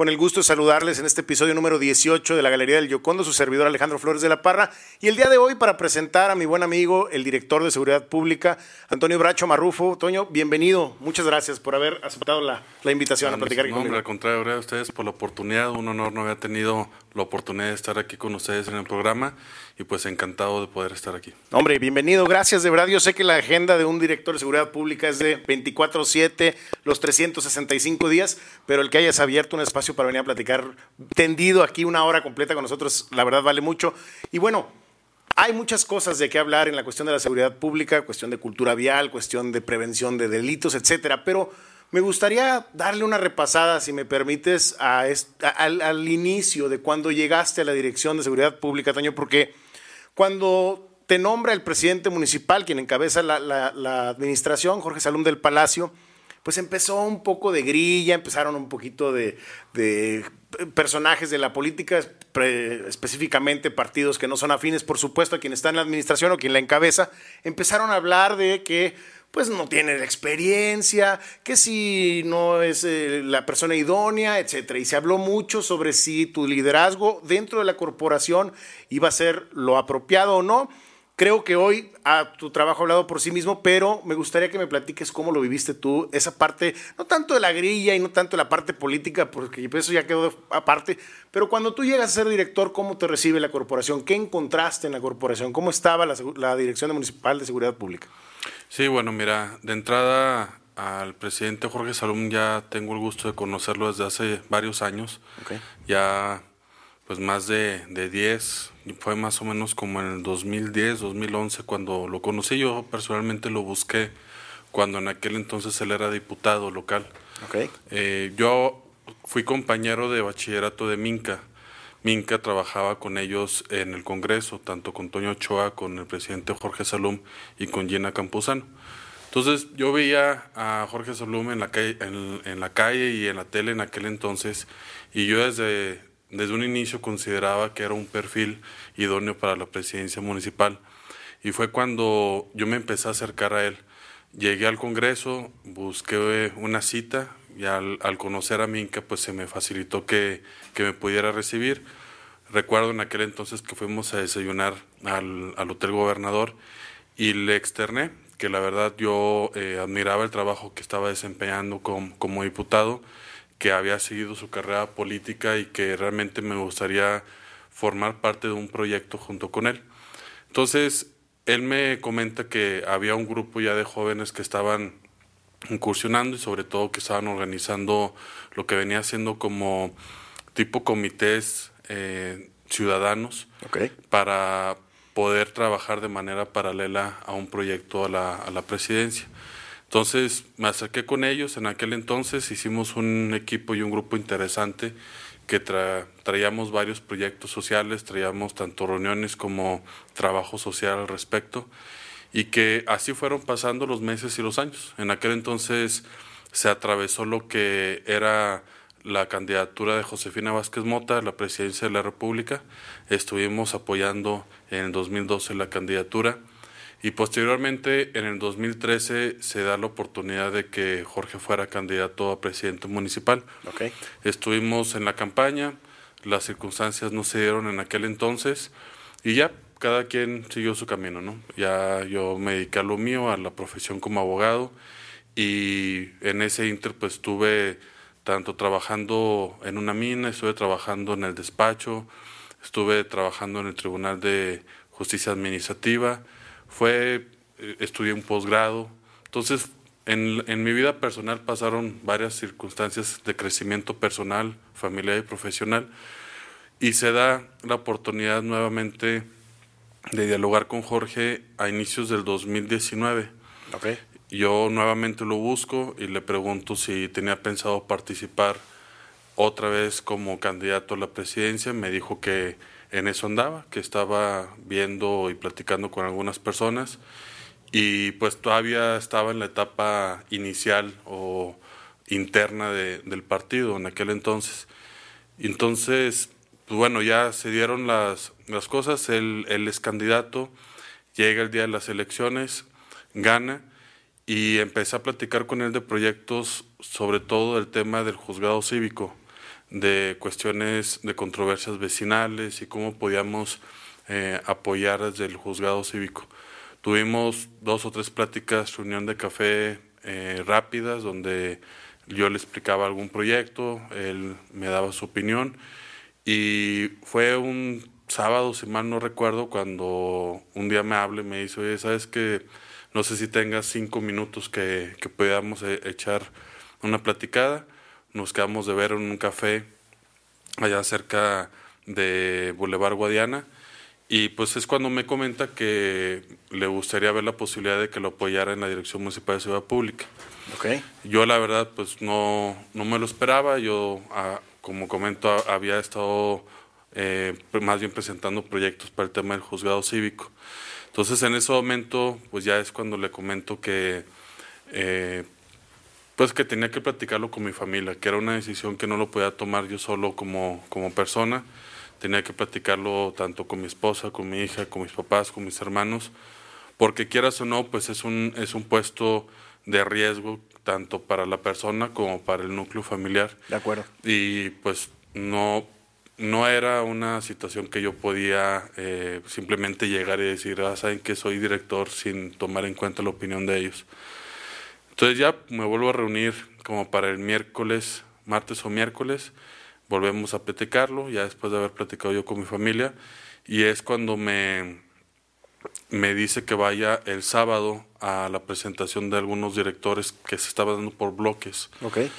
Con el gusto de saludarles en este episodio número 18 de la Galería del Yocondo, su servidor Alejandro Flores de la Parra. Y el día de hoy para presentar a mi buen amigo, el director de Seguridad Pública, Antonio Bracho Marrufo. Toño, bienvenido. Muchas gracias por haber aceptado la, invitación a platicar no, conmigo. al contrario, gracias a ustedes por la oportunidad. Un honor no había tenido la oportunidad de estar aquí con ustedes en el programa y pues encantado de poder estar aquí. Hombre, bienvenido, gracias de verdad. Yo sé que la agenda de un director de seguridad pública es de 24/7, los 365 días, pero el que hayas abierto un espacio para venir a platicar tendido aquí una hora completa con nosotros, la verdad vale mucho. Y bueno, hay muchas cosas de qué hablar en la cuestión de la seguridad pública, cuestión de cultura vial, cuestión de prevención de delitos, etcétera, pero me gustaría darle una repasada, si me permites, al, inicio de cuando llegaste a la Dirección de Seguridad Pública, Toño, porque cuando te nombra el presidente municipal, quien encabeza la, administración, Jorge Salum del Palacio, pues empezó un poco de grilla, empezaron un poquito de personajes de la política, específicamente partidos que no son afines, por supuesto, a quien está en la administración o quien la encabeza, empezaron a hablar de que pues no tiene la experiencia, que si no es eh, la persona idónea, etcétera. Y se habló mucho sobre si tu liderazgo dentro de la corporación iba a ser lo apropiado o no. Creo que hoy a tu trabajo ha hablado por sí mismo, pero me gustaría que me platiques cómo lo viviste tú, esa parte, no tanto de la grilla y no tanto de la parte política, porque eso ya quedó aparte, pero cuando tú llegas a ser director, ¿cómo te recibe la corporación? ¿Qué encontraste en la corporación? ¿Cómo estaba la Dirección Municipal de Seguridad Pública? Sí, bueno, mira, de entrada al presidente Jorge Salum ya tengo el gusto de conocerlo desde hace varios años. Ya pues más de, de 10, fue más o menos como en el 2010, 2011 cuando lo conocí. Yo personalmente lo busqué cuando en aquel entonces él era diputado local. Eh, yo fui compañero de bachillerato de Minca. Minca trabajaba con ellos en el Congreso, tanto con Toño Ochoa, con el presidente Jorge Salum y con Gina Campuzano. Entonces yo veía a Jorge Salum en la, calle, en la calle y en la tele en aquel entonces y yo desde desde un inicio consideraba que era un perfil idóneo para la presidencia municipal. Y fue cuando yo me empecé a acercar a él. Llegué al Congreso, busqué una cita y al, conocer a Minca pues se me facilitó que, me pudiera recibir. Recuerdo en aquel entonces que fuimos a desayunar al, Hotel Gobernador y le externé que la verdad yo eh, admiraba el trabajo que estaba desempeñando como diputado que había seguido su carrera política y que realmente me gustaría formar parte de un proyecto junto con él. Entonces, él me comenta que había un grupo ya de jóvenes que estaban incursionando y sobre todo que estaban organizando lo que venía siendo como tipo comités eh, ciudadanos para poder trabajar de manera paralela a un proyecto a la, a la presidencia. Entonces me acerqué con ellos, en aquel entonces hicimos un equipo y un grupo interesante que traíamos varios proyectos sociales, traíamos tanto reuniones como trabajo social al respecto y que así fueron pasando los meses y los años. En aquel entonces se atravesó lo que era la candidatura de Josefina Vázquez Mota a la presidencia de la República. Estuvimos apoyando en 2012 la candidatura y posteriormente, en el 2013, se da la oportunidad de que Jorge fuera candidato a presidente municipal. Okay. Estuvimos en la campaña, las circunstancias no se dieron en aquel entonces y ya cada quien siguió su camino, ¿no? Ya yo me dediqué a lo mío, a la profesión como abogado y en ese inter pues estuve tanto trabajando en una mina, estuve trabajando en el despacho, estuve trabajando en el Tribunal de Justicia Administrativa, fue, eh, estudié un posgrado. Entonces, en, en, mi vida personal pasaron varias circunstancias de crecimiento personal, familiar y profesional, y se da la oportunidad nuevamente de dialogar con Jorge a inicios del 2019. Okay. Yo nuevamente lo busco y le pregunto si tenía pensado participar otra vez como candidato a la presidencia. Me dijo que en eso andaba, que estaba viendo y platicando con algunas personas y pues todavía estaba en la etapa inicial o interna del partido en aquel entonces. Entonces, pues bueno, ya se dieron las, las cosas, él, él es candidato, llega el día de las elecciones, gana y empecé a platicar con él de proyectos, sobre todo el tema del juzgado cívico de cuestiones de controversias vecinales y cómo podíamos eh, apoyar desde el juzgado cívico. Tuvimos dos o tres pláticas, reunión de café eh, rápidas, donde yo le explicaba algún proyecto, él me daba su opinión y fue un sábado, si mal no recuerdo, cuando un día me hable y me dice, oye, ¿sabes que No sé si tengas cinco minutos que, que podamos eh, echar una platicada. Nos quedamos de ver en un café allá cerca de Boulevard Guadiana. Y pues es cuando me comenta que le gustaría ver la posibilidad de que lo apoyara en la Dirección Municipal de Ciudad Pública. Okay. Yo la verdad pues no, no me lo esperaba. Yo, ah, como comento, había estado eh, más bien presentando proyectos para el tema del juzgado cívico. Entonces en ese momento pues ya es cuando le comento que eh, pues que tenía que platicarlo con mi familia, que era una decisión que no lo podía tomar yo solo como, como persona, tenía que platicarlo tanto con mi esposa, con mi hija, con mis papás, con mis hermanos, porque quieras o no, pues es un, es un puesto de riesgo tanto para la persona como para el núcleo familiar. De acuerdo. Y pues no, no era una situación que yo podía eh, simplemente llegar y decir, ah, saben que soy director sin tomar en cuenta la opinión de ellos. Entonces ya me vuelvo a reunir como para el miércoles, martes o miércoles, volvemos a platicarlo, ya después de haber platicado yo con mi familia, y es cuando me, me dice que vaya el sábado a la presentación de algunos directores que se estaban dando por bloques, okay.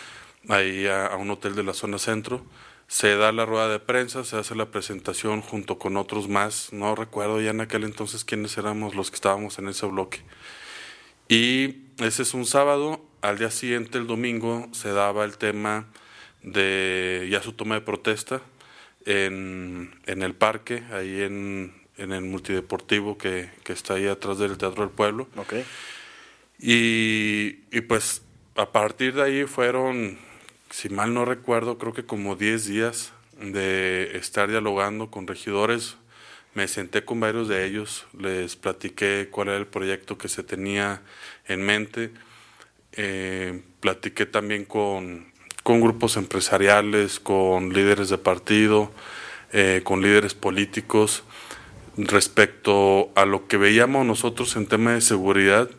ahí a, a un hotel de la zona centro. Se da la rueda de prensa, se hace la presentación junto con otros más, no recuerdo ya en aquel entonces quiénes éramos los que estábamos en ese bloque. Y ese es un sábado, al día siguiente, el domingo, se daba el tema de ya su toma de protesta en, en el parque, ahí en, en el multideportivo que, que, está ahí atrás del Teatro del Pueblo. Okay. Y, y pues a partir de ahí fueron, si mal no recuerdo, creo que como 10 días de estar dialogando con regidores me senté con varios de ellos, les platiqué cuál era el proyecto que se tenía en mente, eh, platiqué también con, con, grupos empresariales, con líderes de partido, eh, con líderes políticos, respecto a lo que veíamos nosotros en tema de seguridad,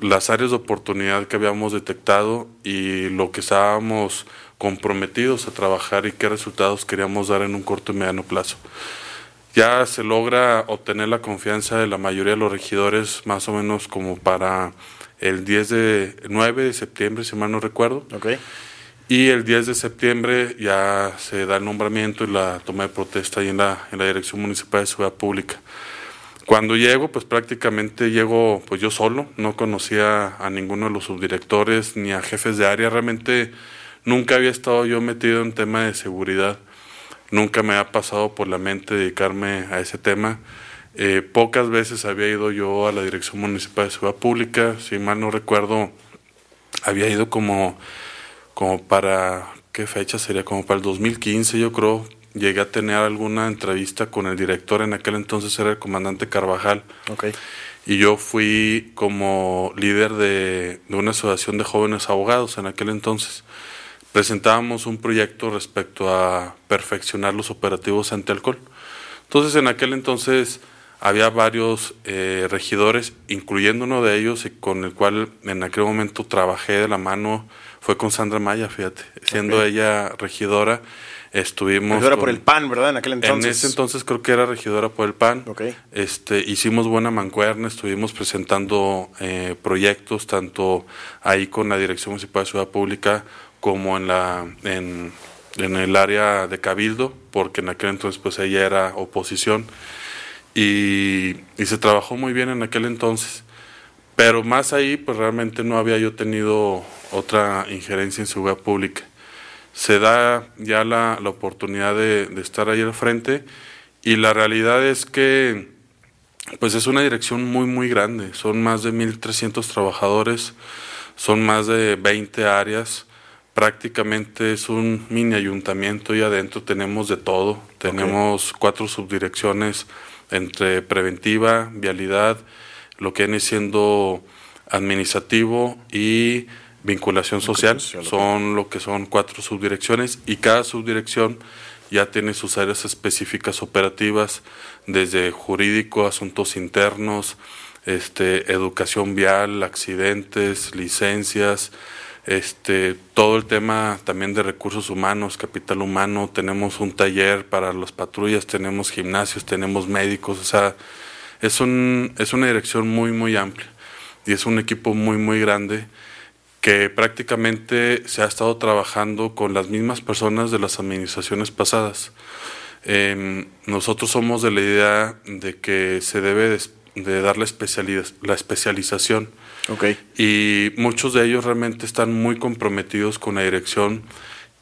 las áreas de oportunidad que habíamos detectado y lo que estábamos comprometidos a trabajar y qué resultados queríamos dar en un corto y mediano plazo ya se logra obtener la confianza de la mayoría de los regidores más o menos como para el 10 de 9 de septiembre, si mal no recuerdo. Okay. Y el 10 de septiembre ya se da el nombramiento y la toma de protesta ahí en la, en la Dirección Municipal de Seguridad Pública. Cuando llego, pues prácticamente llego pues yo solo, no conocía a ninguno de los subdirectores ni a jefes de área, realmente nunca había estado yo metido en tema de seguridad. Nunca me ha pasado por la mente dedicarme a ese tema. Eh, pocas veces había ido yo a la Dirección Municipal de Seguridad Pública, si mal no recuerdo, había ido como, como para, ¿qué fecha sería? Como para el 2015 yo creo. Llegué a tener alguna entrevista con el director, en aquel entonces era el comandante Carvajal. Okay. Y yo fui como líder de, de una asociación de jóvenes abogados en aquel entonces presentábamos un proyecto respecto a perfeccionar los operativos anti-alcohol. Entonces, en aquel entonces había varios eh, regidores, incluyendo uno de ellos, y con el cual en aquel momento trabajé de la mano, fue con Sandra Maya, fíjate, siendo okay. ella regidora. Estuvimos. Regidora con, por el PAN, ¿verdad? En aquel entonces. En ese entonces creo que era regidora por el PAN. Okay. Este, hicimos buena mancuerna, estuvimos presentando eh, proyectos, tanto ahí con la Dirección Municipal de Ciudad Pública como en, la, en, en, el área de Cabildo, porque en aquel entonces pues ella era oposición y, y, se trabajó muy bien en aquel entonces. Pero más ahí pues realmente no había yo tenido otra injerencia en seguridad pública. Se da ya la, la oportunidad de, de estar ahí al frente y la realidad es que pues es una dirección muy muy grande, son más de 1.300 trabajadores, son más de 20 áreas, prácticamente es un mini ayuntamiento y adentro tenemos de todo. Tenemos okay. cuatro subdirecciones entre preventiva, vialidad, lo que viene siendo administrativo y vinculación social, son lo que son cuatro subdirecciones y cada subdirección ya tiene sus áreas específicas operativas, desde jurídico, asuntos internos, este, educación vial, accidentes, licencias, este, todo el tema también de recursos humanos, capital humano, tenemos un taller para las patrullas, tenemos gimnasios, tenemos médicos, o sea, es, un, es una dirección muy, muy amplia y es un equipo muy, muy grande que prácticamente se ha estado trabajando con las mismas personas de las administraciones pasadas. Em, nosotros somos de la idea de que se debe de, dar la, la especialización. Okay. Y muchos de ellos realmente están muy comprometidos con la dirección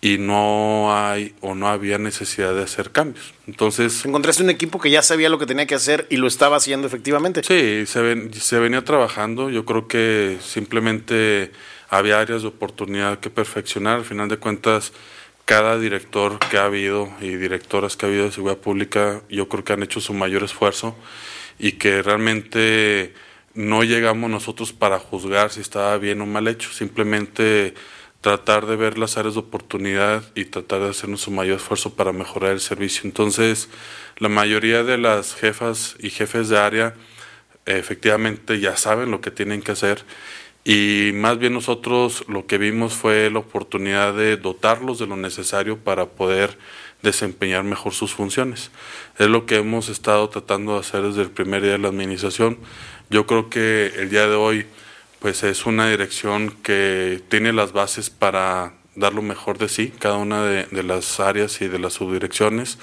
y no hay o no había necesidad de hacer cambios. Entonces... ¿Encontraste un equipo que ya sabía lo que tenía que hacer y lo estaba haciendo efectivamente? Sí, se, se venía trabajando. Yo creo que simplemente había áreas de oportunidad que perfeccionar. Al final de cuentas, cada director que ha habido y directoras que ha habido de seguridad pública, yo creo que han hecho su mayor esfuerzo y que realmente no llegamos nosotros para juzgar si estaba bien o mal hecho, simplemente tratar de ver las áreas de oportunidad y tratar de hacer nuestro mayor esfuerzo para mejorar el servicio. Entonces, la mayoría de las jefas y jefes de área efectivamente ya saben lo que tienen que hacer y más bien nosotros lo que vimos fue la oportunidad de dotarlos de lo necesario para poder desempeñar mejor sus funciones. Es lo que hemos estado tratando de hacer desde el primer día de la administración. Yo creo que el día de hoy pues es una dirección que tiene las bases para dar lo mejor de sí, cada una de, las áreas y de las subdirecciones.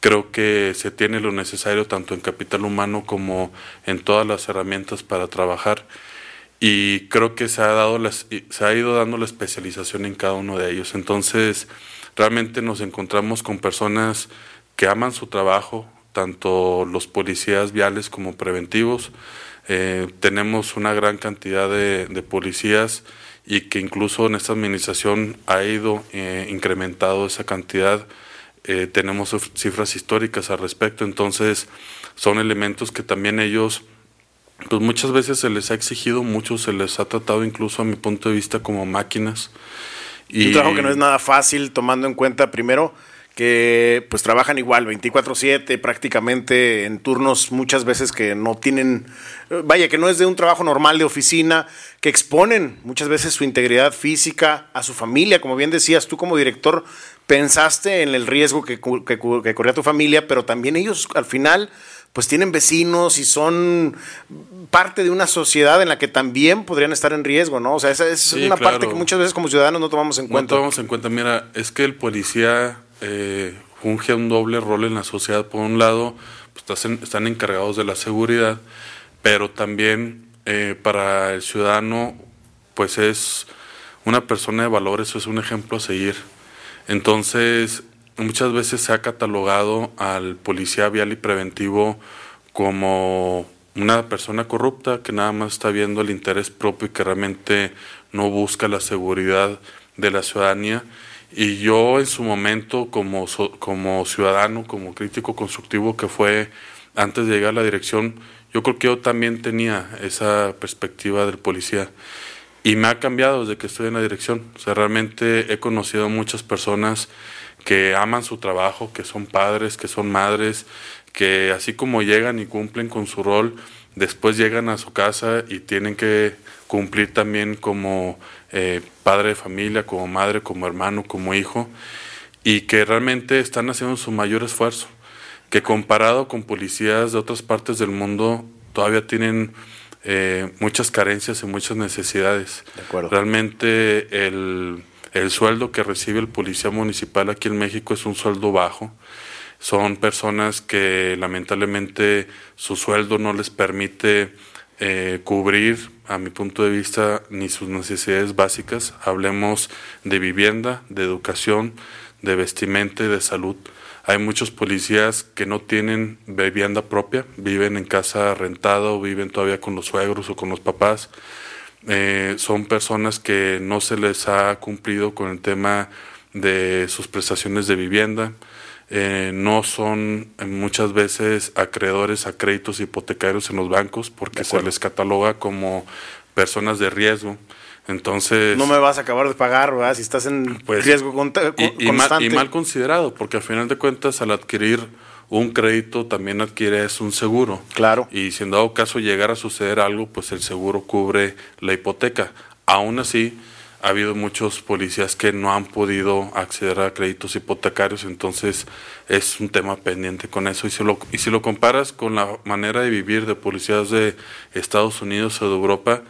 Creo que se tiene lo necesario tanto en capital humano como en todas las herramientas para trabajar y creo que se ha, dado se ha ido dando la especialización en cada uno de ellos. Entonces, realmente nos encontramos con personas que aman su trabajo, tanto los policías viales como preventivos. Eh, tenemos una gran cantidad de, policías y que incluso en esta administración ha ido eh, incrementado esa cantidad. Eh, tenemos cifras históricas al respecto, entonces son elementos que también ellos pues muchas veces se les ha exigido mucho, se les ha tratado incluso a mi punto de vista como máquinas. Y... Un trabajo que no es nada fácil tomando en cuenta primero que pues trabajan igual 24/7 prácticamente en turnos muchas veces que no tienen vaya que no es de un trabajo normal de oficina que exponen muchas veces su integridad física a su familia como bien decías tú como director pensaste en el riesgo que, que, que corría tu familia pero también ellos al final pues tienen vecinos y son parte de una sociedad en la que también podrían estar en riesgo, ¿no? O sea, esa, es una parte que muchas veces como ciudadanos no tomamos en cuenta. No tomamos en cuenta, mira, es que el policía eh, funge un doble rol en la sociedad. Por un lado, pues, están encargados de la seguridad, pero también eh, para el ciudadano, pues es una persona de valores, es un ejemplo a seguir. Entonces, muchas veces se ha catalogado al policía vial y preventivo como una persona corrupta que nada más está viendo el interés propio y que realmente no busca la seguridad de la ciudadanía. Y yo en su momento como, como ciudadano, como crítico constructivo que fue antes de llegar a la dirección, yo creo que yo también tenía esa perspectiva del policía. Y me ha cambiado desde que estoy en la dirección. O sea, realmente he conocido a muchas personas que aman su trabajo, que son padres, que son madres, que así como llegan y cumplen con su rol, después llegan a su casa y tienen que cumplir también como eh, padre de familia, como madre, como hermano, como hijo, y que realmente están haciendo su mayor esfuerzo, que comparado con policías de otras partes del mundo, todavía tienen eh, muchas carencias y muchas necesidades. Realmente el el sueldo que recibe el policía municipal aquí en México es un sueldo bajo. Son personas que lamentablemente su sueldo no les permite eh, cubrir, a mi punto de vista, ni sus necesidades básicas. Hablemos de vivienda, de educación, de vestimenta y de salud. Hay muchos policías que no tienen vivienda propia, viven en casa rentada o viven todavía con los suegros o con los papás. Eh, son personas que no se les ha cumplido con el tema de sus prestaciones de vivienda, eh, no son eh, muchas veces acreedores a créditos hipotecarios en los bancos porque se les cataloga como personas de riesgo. Entonces... No me vas a acabar de pagar, ¿verdad? Si estás en pues, riesgo y, constante. y mal considerado, porque al final de cuentas al adquirir un crédito también adquieres un seguro. Claro. Y si en dado caso llegara a suceder algo, pues el seguro cubre la hipoteca. Aún así, ha habido muchos policías que no han podido acceder a créditos hipotecarios, entonces es un tema pendiente con eso. Y si lo, y si lo comparas con la manera de vivir de policías de Estados Unidos o de Europa,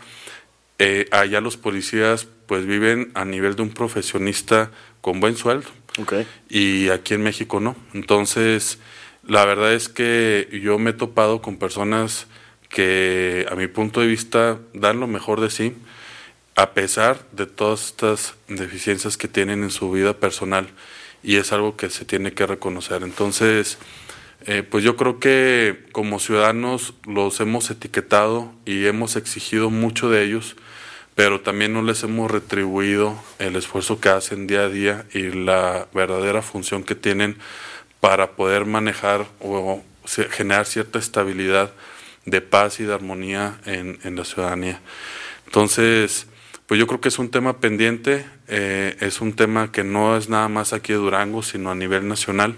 eh, allá los policías pues viven a nivel de un profesionista con buen sueldo. Okay. Y aquí en México no. Entonces, la verdad es que yo me he topado con personas que a mi punto de vista dan lo mejor de sí, a pesar de todas estas deficiencias que tienen en su vida personal y es algo que se tiene que reconocer. Entonces, eh, pues yo creo que como ciudadanos los hemos etiquetado y hemos exigido mucho de ellos, pero también no les hemos retribuido el esfuerzo que hacen día a día y la verdadera función que tienen para poder manejar o generar cierta estabilidad de paz y de armonía en, la ciudadanía. Entonces, pues yo creo que es un tema pendiente, eh, es un tema que no es nada más aquí de Durango, sino a nivel nacional.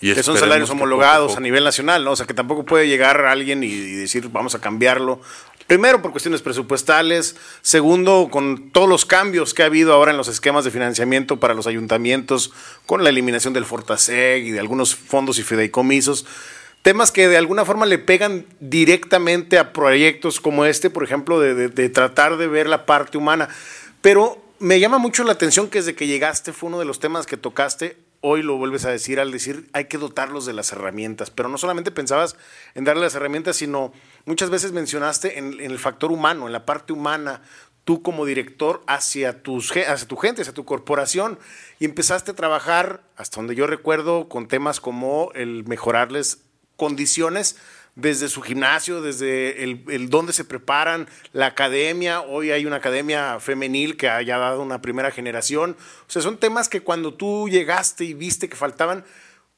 Y que son salarios homologados a, nivel nacional, ¿no? O sea, que tampoco puede llegar alguien y, decir, vamos a cambiarlo. Primero, por cuestiones presupuestales. Segundo, con todos los cambios que ha habido ahora en los esquemas de financiamiento para los ayuntamientos, con la eliminación del Fortaseg y de algunos fondos y fideicomisos. Temas que de alguna forma le pegan directamente a proyectos como este, por ejemplo, de, de tratar de ver la parte humana. Pero me llama mucho la atención que desde que llegaste fue uno de los temas que tocaste hoy lo vuelves a decir al decir hay que dotarlos de las herramientas, pero no solamente pensabas en darle las herramientas, sino muchas veces mencionaste en, el factor humano, en la parte humana, tú como director hacia, tus, hacia tu gente, hacia tu corporación, y empezaste a trabajar, hasta donde yo recuerdo, con temas como el mejorarles condiciones desde su gimnasio, desde el, el dónde se preparan, la academia, hoy hay una academia femenil que haya dado una primera generación. O sea, son temas que cuando tú llegaste y viste que faltaban,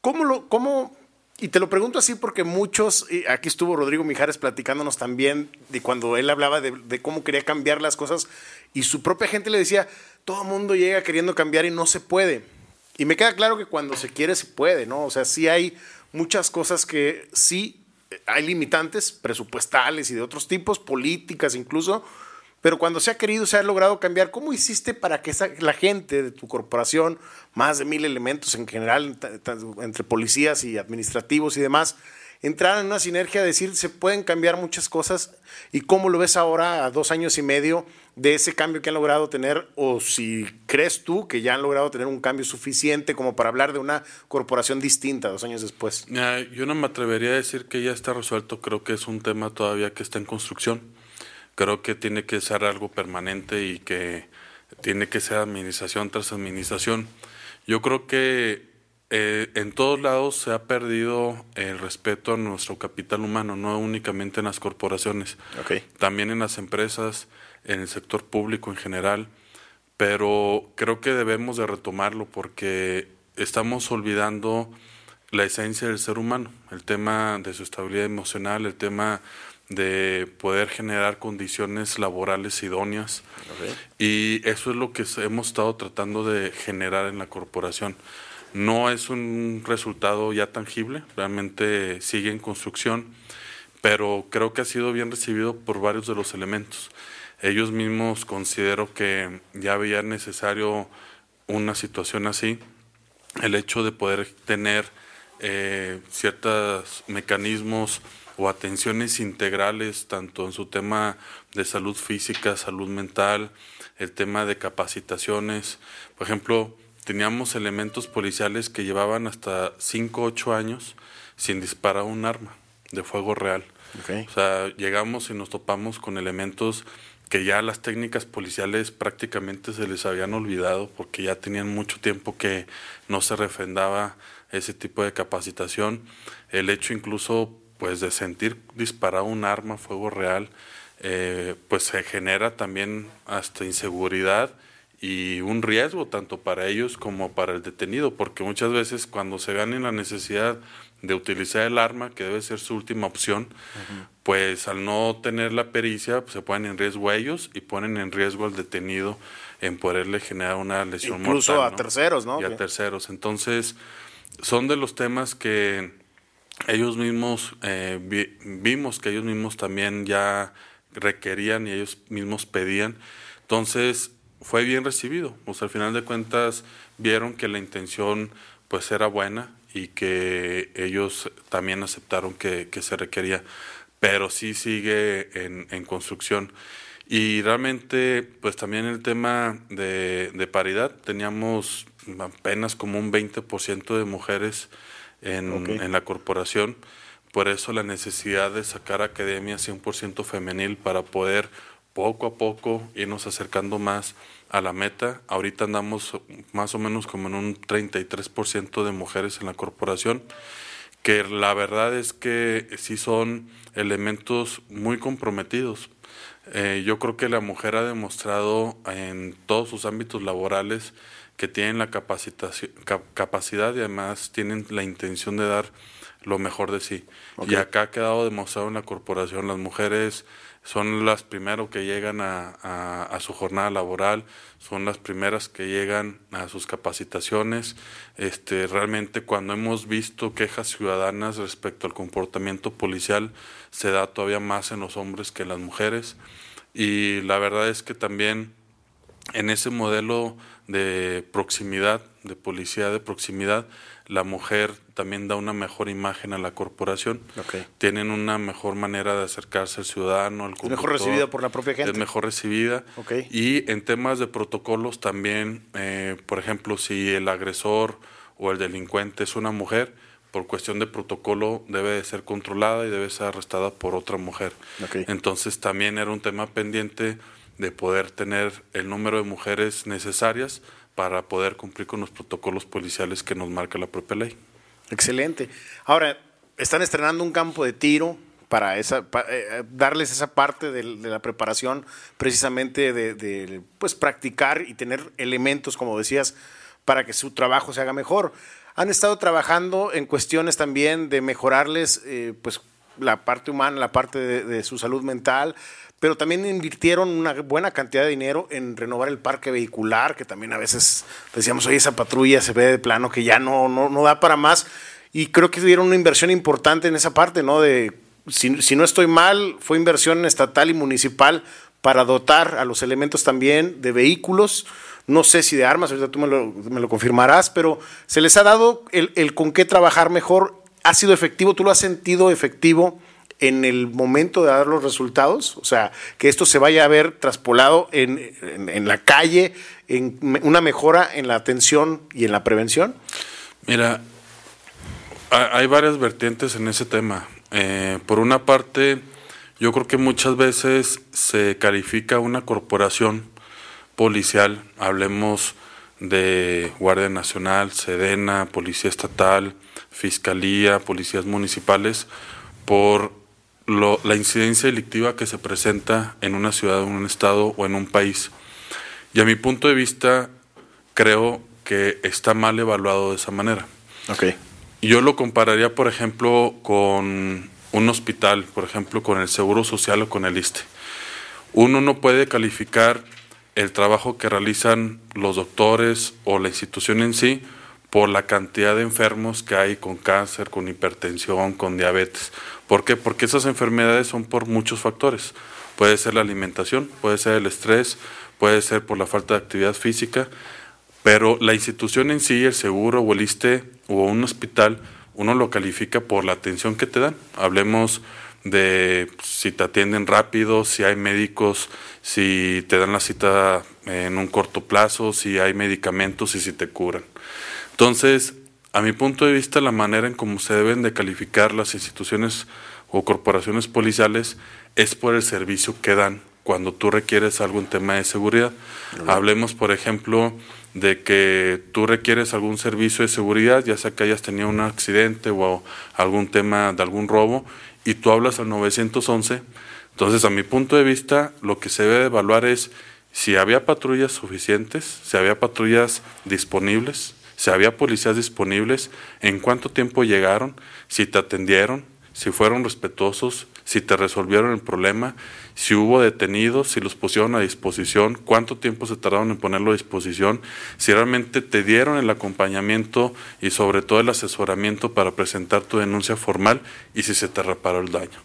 ¿cómo lo, cómo, y te lo pregunto así porque muchos, aquí estuvo Rodrigo Mijares platicándonos también de cuando él hablaba de, de cómo quería cambiar las cosas y su propia gente le decía, todo mundo llega queriendo cambiar y no se puede. Y me queda claro que cuando se quiere se puede, ¿no? O sea, sí hay muchas cosas que sí hay limitantes presupuestales y de otros tipos, políticas incluso, pero cuando se ha querido, se ha logrado cambiar. ¿Cómo hiciste para que la gente de tu corporación, más de mil elementos en general, entre policías y administrativos y demás, entraran en una sinergia de decir se pueden cambiar muchas cosas y cómo lo ves ahora a dos años y medio de ese cambio que han logrado tener o si crees tú que ya han logrado tener un cambio suficiente como para hablar de una corporación distinta dos años después? Yo no me atrevería a decir que ya está resuelto, creo que es un tema todavía que está en construcción, creo que tiene que ser algo permanente y que tiene que ser administración tras administración. Yo creo que eh, en todos lados se ha perdido el respeto a nuestro capital humano, no únicamente en las corporaciones, también en las empresas, en el sector público en general, pero creo que debemos de retomarlo porque estamos olvidando la esencia del ser humano, el tema de su estabilidad emocional, el tema de poder generar condiciones laborales idóneas. Y eso es lo que hemos estado tratando de generar en la corporación. No es un resultado ya tangible, realmente sigue en construcción, pero creo que ha sido bien recibido por varios de los elementos. Ellos mismos considero que ya había necesario una situación así, el hecho de poder tener eh, ciertos mecanismos o atenciones integrales, tanto en su tema de salud física, salud mental, el tema de capacitaciones. Por ejemplo, teníamos elementos policiales que llevaban hasta 5 8 años sin disparar un arma de fuego real. O sea, llegamos y nos topamos con elementos que ya las técnicas policiales prácticamente se les habían olvidado porque ya tenían mucho tiempo que no se refrendaba ese tipo de capacitación. El hecho incluso pues de sentir disparar un arma a fuego real, eh, pues se genera también hasta inseguridad y un riesgo tanto para ellos como para el detenido, porque muchas veces cuando se gane la necesidad de utilizar el arma, que debe ser su última opción, pues al no tener la pericia pues, se ponen en riesgo ellos y ponen en riesgo al detenido en poderle generar una lesión Incluso a terceros, ¿no? Y a terceros. Entonces, son de los temas que ellos mismos, eh, vimos que ellos mismos también ya requerían y ellos mismos pedían. Entonces, fue bien recibido. Pues al final de cuentas vieron que la intención pues era buena y que ellos también aceptaron que, se requería, pero sí sigue en, en, construcción. Y realmente, pues también el tema de, de paridad, teníamos apenas como un 20% de mujeres en, en, la corporación, por eso la necesidad de sacar academia 100% femenil para poder poco a poco irnos acercando más a la meta. Ahorita andamos más o menos como en un 33% de mujeres en la corporación, que la verdad es que sí son elementos muy comprometidos. Eh, yo creo que la mujer ha demostrado en todos sus ámbitos laborales que tienen la capacitación, capacidad y además tienen la intención de dar lo mejor de sí. Y acá ha quedado demostrado en la corporación, las mujeres son las primeras que llegan a, a, su jornada laboral, son las primeras que llegan a sus capacitaciones. Este, realmente cuando hemos visto quejas ciudadanas respecto al comportamiento policial, se da todavía más en los hombres que en las mujeres. Y la verdad es que también en ese modelo de proximidad, de policía de proximidad, la mujer también da una mejor imagen a la corporación. Tienen una mejor manera de acercarse al ciudadano, al Es mejor recibida por la propia gente. Es mejor recibida. Y en temas de protocolos también, eh, por ejemplo, si el agresor o el delincuente es una mujer, por cuestión de protocolo debe de ser controlada y debe ser arrestada por otra mujer. Entonces también era un tema pendiente de poder tener el número de mujeres necesarias para poder cumplir con los protocolos policiales que nos marca la propia ley. Excelente. Ahora, están estrenando un campo de tiro para esa eh, darles esa parte de, la preparación precisamente de, pues practicar y tener elementos como decías para que su trabajo se haga mejor han estado trabajando en cuestiones también de mejorarles eh, pues la parte humana la parte de, su salud mental pero también invirtieron una buena cantidad de dinero en renovar el parque vehicular, que también a veces decíamos, oye, esa patrulla se ve de plano que ya no, no, no da para más. Y creo que tuvieron una inversión importante en esa parte, ¿no? De, si, si no estoy mal, fue inversión estatal y municipal para dotar a los elementos también de vehículos, no sé si de armas, ahorita tú me lo, me lo confirmarás, pero se les ha dado el, el con qué trabajar mejor, ha sido efectivo, tú lo has sentido efectivo en el momento de dar los resultados? O sea, que esto se vaya a ver traspolado en, en, la calle, en una mejora en la atención y en la prevención? Mira, hay varias vertientes en ese tema. Eh, por una parte, yo creo que muchas veces se califica una corporación policial, hablemos de Guardia Nacional, Sedena, Policía Estatal, Fiscalía, Policías Municipales, por la incidencia delictiva que se presenta en una ciudad, en un estado o en un país. Y a mi punto de vista, creo que está mal evaluado de esa manera. Okay. Yo lo compararía, por ejemplo, con un hospital, por ejemplo, con el Seguro Social o con el ISTE. Uno no puede calificar el trabajo que realizan los doctores o la institución en sí por la cantidad de enfermos que hay con cáncer, con hipertensión, con diabetes. ¿Por qué? Porque esas enfermedades son por muchos factores. Puede ser la alimentación, puede ser el estrés, puede ser por la falta de actividad física, pero la institución en sí, el seguro o el ISTE o un hospital, uno lo califica por la atención que te dan. Hablemos de si te atienden rápido, si hay médicos, si te dan la cita en un corto plazo, si hay medicamentos y si te curan. Entonces, a mi punto de vista, la manera en cómo se deben de calificar las instituciones o corporaciones policiales es por el servicio que dan cuando tú requieres algún tema de seguridad. Hablemos, por ejemplo, de que tú requieres algún servicio de seguridad, ya sea que hayas tenido un accidente o algún tema de algún robo, y tú hablas al 911. Entonces, a mi punto de vista, lo que se debe evaluar es si había patrullas suficientes, si había patrullas disponibles, si había policías disponibles, en cuánto tiempo llegaron, si te atendieron, si fueron respetuosos, si te resolvieron el problema, si hubo detenidos, si los pusieron a disposición, cuánto tiempo se tardaron en ponerlo a disposición, si realmente te dieron el acompañamiento y sobre todo el asesoramiento para presentar tu denuncia formal y si se te reparó el daño.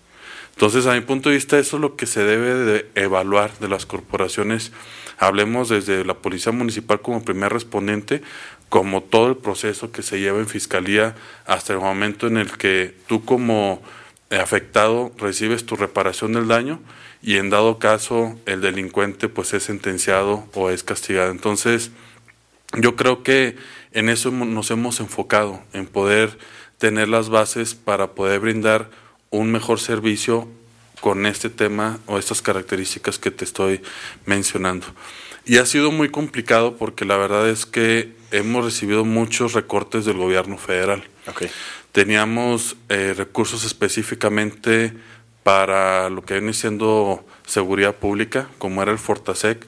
Entonces, a mi punto de vista, eso es lo que se debe de evaluar de las corporaciones. Hablemos desde la Policía Municipal como primer respondiente, como todo el proceso que se lleva en Fiscalía hasta el momento en el que tú como afectado recibes tu reparación del daño y en dado caso el delincuente pues es sentenciado o es castigado. Entonces, yo creo que en eso nos hemos enfocado, en poder tener las bases para poder brindar un mejor servicio con este tema o estas características que te estoy mencionando. Y ha sido muy complicado porque la verdad es que hemos recibido muchos recortes del gobierno federal. Teníamos eh, recursos específicamente para lo que viene siendo seguridad pública, como era el Fortasec.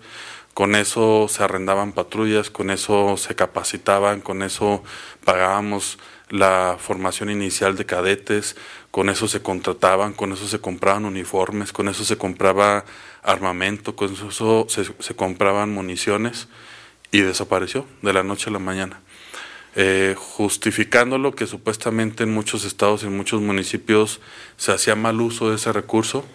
Con eso se arrendaban patrullas, con eso se capacitaban, con eso pagábamos la formación inicial de cadetes, con eso se contrataban, con eso se compraban uniformes, con eso se compraba armamento, con eso se, se compraban municiones y desapareció de la noche a la mañana. Eh, justificándolo que supuestamente en muchos estados y en muchos municipios se hacía mal uso de ese recurso,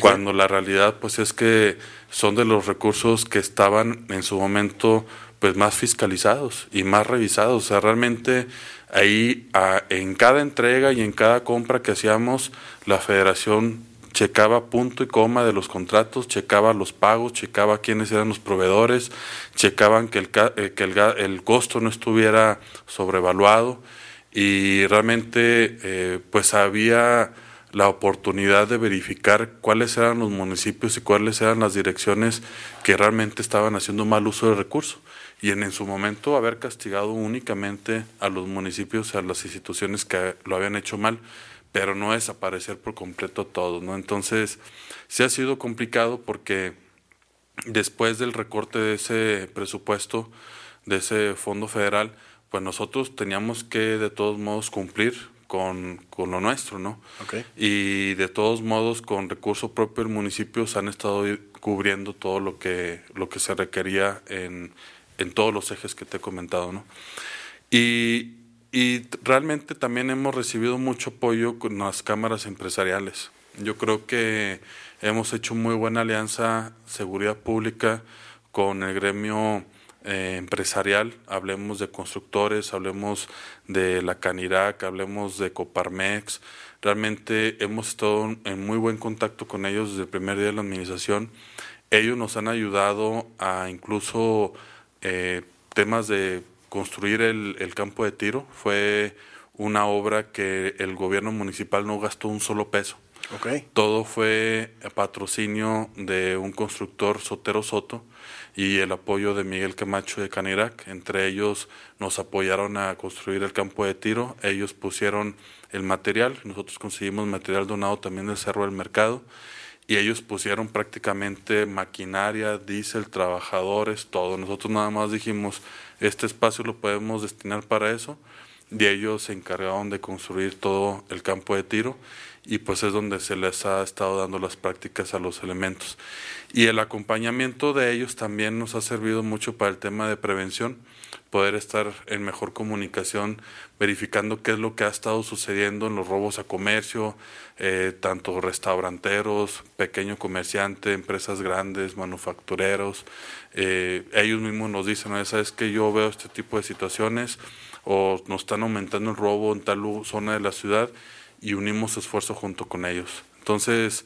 cuando la realidad pues es que son de los recursos que estaban en su momento pues más fiscalizados y más revisados. O sea, realmente ahí en cada entrega y en cada compra que hacíamos, la federación checaba punto y coma de los contratos, checaba los pagos, checaba quiénes eran los proveedores, checaban que el, eh, que el, el costo no estuviera sobrevaluado y realmente eh, pues había la oportunidad de verificar cuáles eran los municipios y cuáles eran las direcciones que realmente estaban haciendo mal uso del recurso. Y en, en su momento haber castigado únicamente a los municipios, a las instituciones que lo habían hecho mal, pero no desaparecer por completo todo, ¿no? Entonces, sí ha sido complicado porque después del recorte de ese presupuesto, de ese fondo federal, pues nosotros teníamos que de todos modos cumplir con, con lo nuestro, ¿no? Y de todos modos, con recurso propio, el municipio se han estado cubriendo todo lo que, lo que se requería en, en todos los ejes que te he comentado, ¿no? Y, y realmente también hemos recibido mucho apoyo con las cámaras empresariales. Yo creo que hemos hecho muy buena alianza seguridad pública con el gremio eh, empresarial, hablemos de constructores, hablemos de la Canirac, hablemos de Coparmex. Realmente hemos estado en muy buen contacto con ellos desde el primer día de la administración. Ellos nos han ayudado a incluso eh, temas de construir el, el, campo de tiro. Fue una obra que el gobierno municipal no gastó un solo peso. Okay. Todo fue patrocinio de un constructor Sotero Soto y el apoyo de Miguel Camacho de Canirac. Entre ellos nos apoyaron a construir el campo de tiro. Ellos pusieron el material. Nosotros conseguimos material donado también del Cerro del Mercado y ellos pusieron prácticamente maquinaria, diésel, trabajadores, todo. Nosotros nada más dijimos, este espacio lo podemos destinar para eso, y ellos se encargaron de construir todo el campo de tiro y pues es donde se les ha estado dando las prácticas a los elementos. Y el acompañamiento de ellos también nos ha servido mucho para el tema de prevención poder estar en mejor comunicación, verificando qué es lo que ha estado sucediendo en los robos a comercio, eh, tanto restauranteros, pequeño comerciante, empresas grandes, manufactureros. Eh, ellos mismos nos dicen, ¿sabes que yo veo este tipo de situaciones o nos están aumentando el robo en tal zona de la ciudad y unimos esfuerzo junto con ellos. Entonces,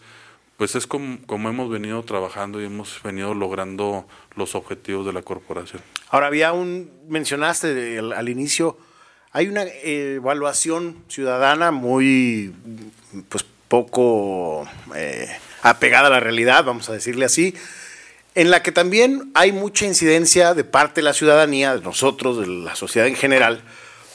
pues es como, hemos venido trabajando y hemos venido logrando los objetivos de la corporación. Ahora, había un, mencionaste al, inicio, hay una evaluación ciudadana muy, pues poco eh, apegada a la realidad, vamos a decirle así, en la que también hay mucha incidencia de parte de la ciudadanía, de nosotros, de la sociedad en general,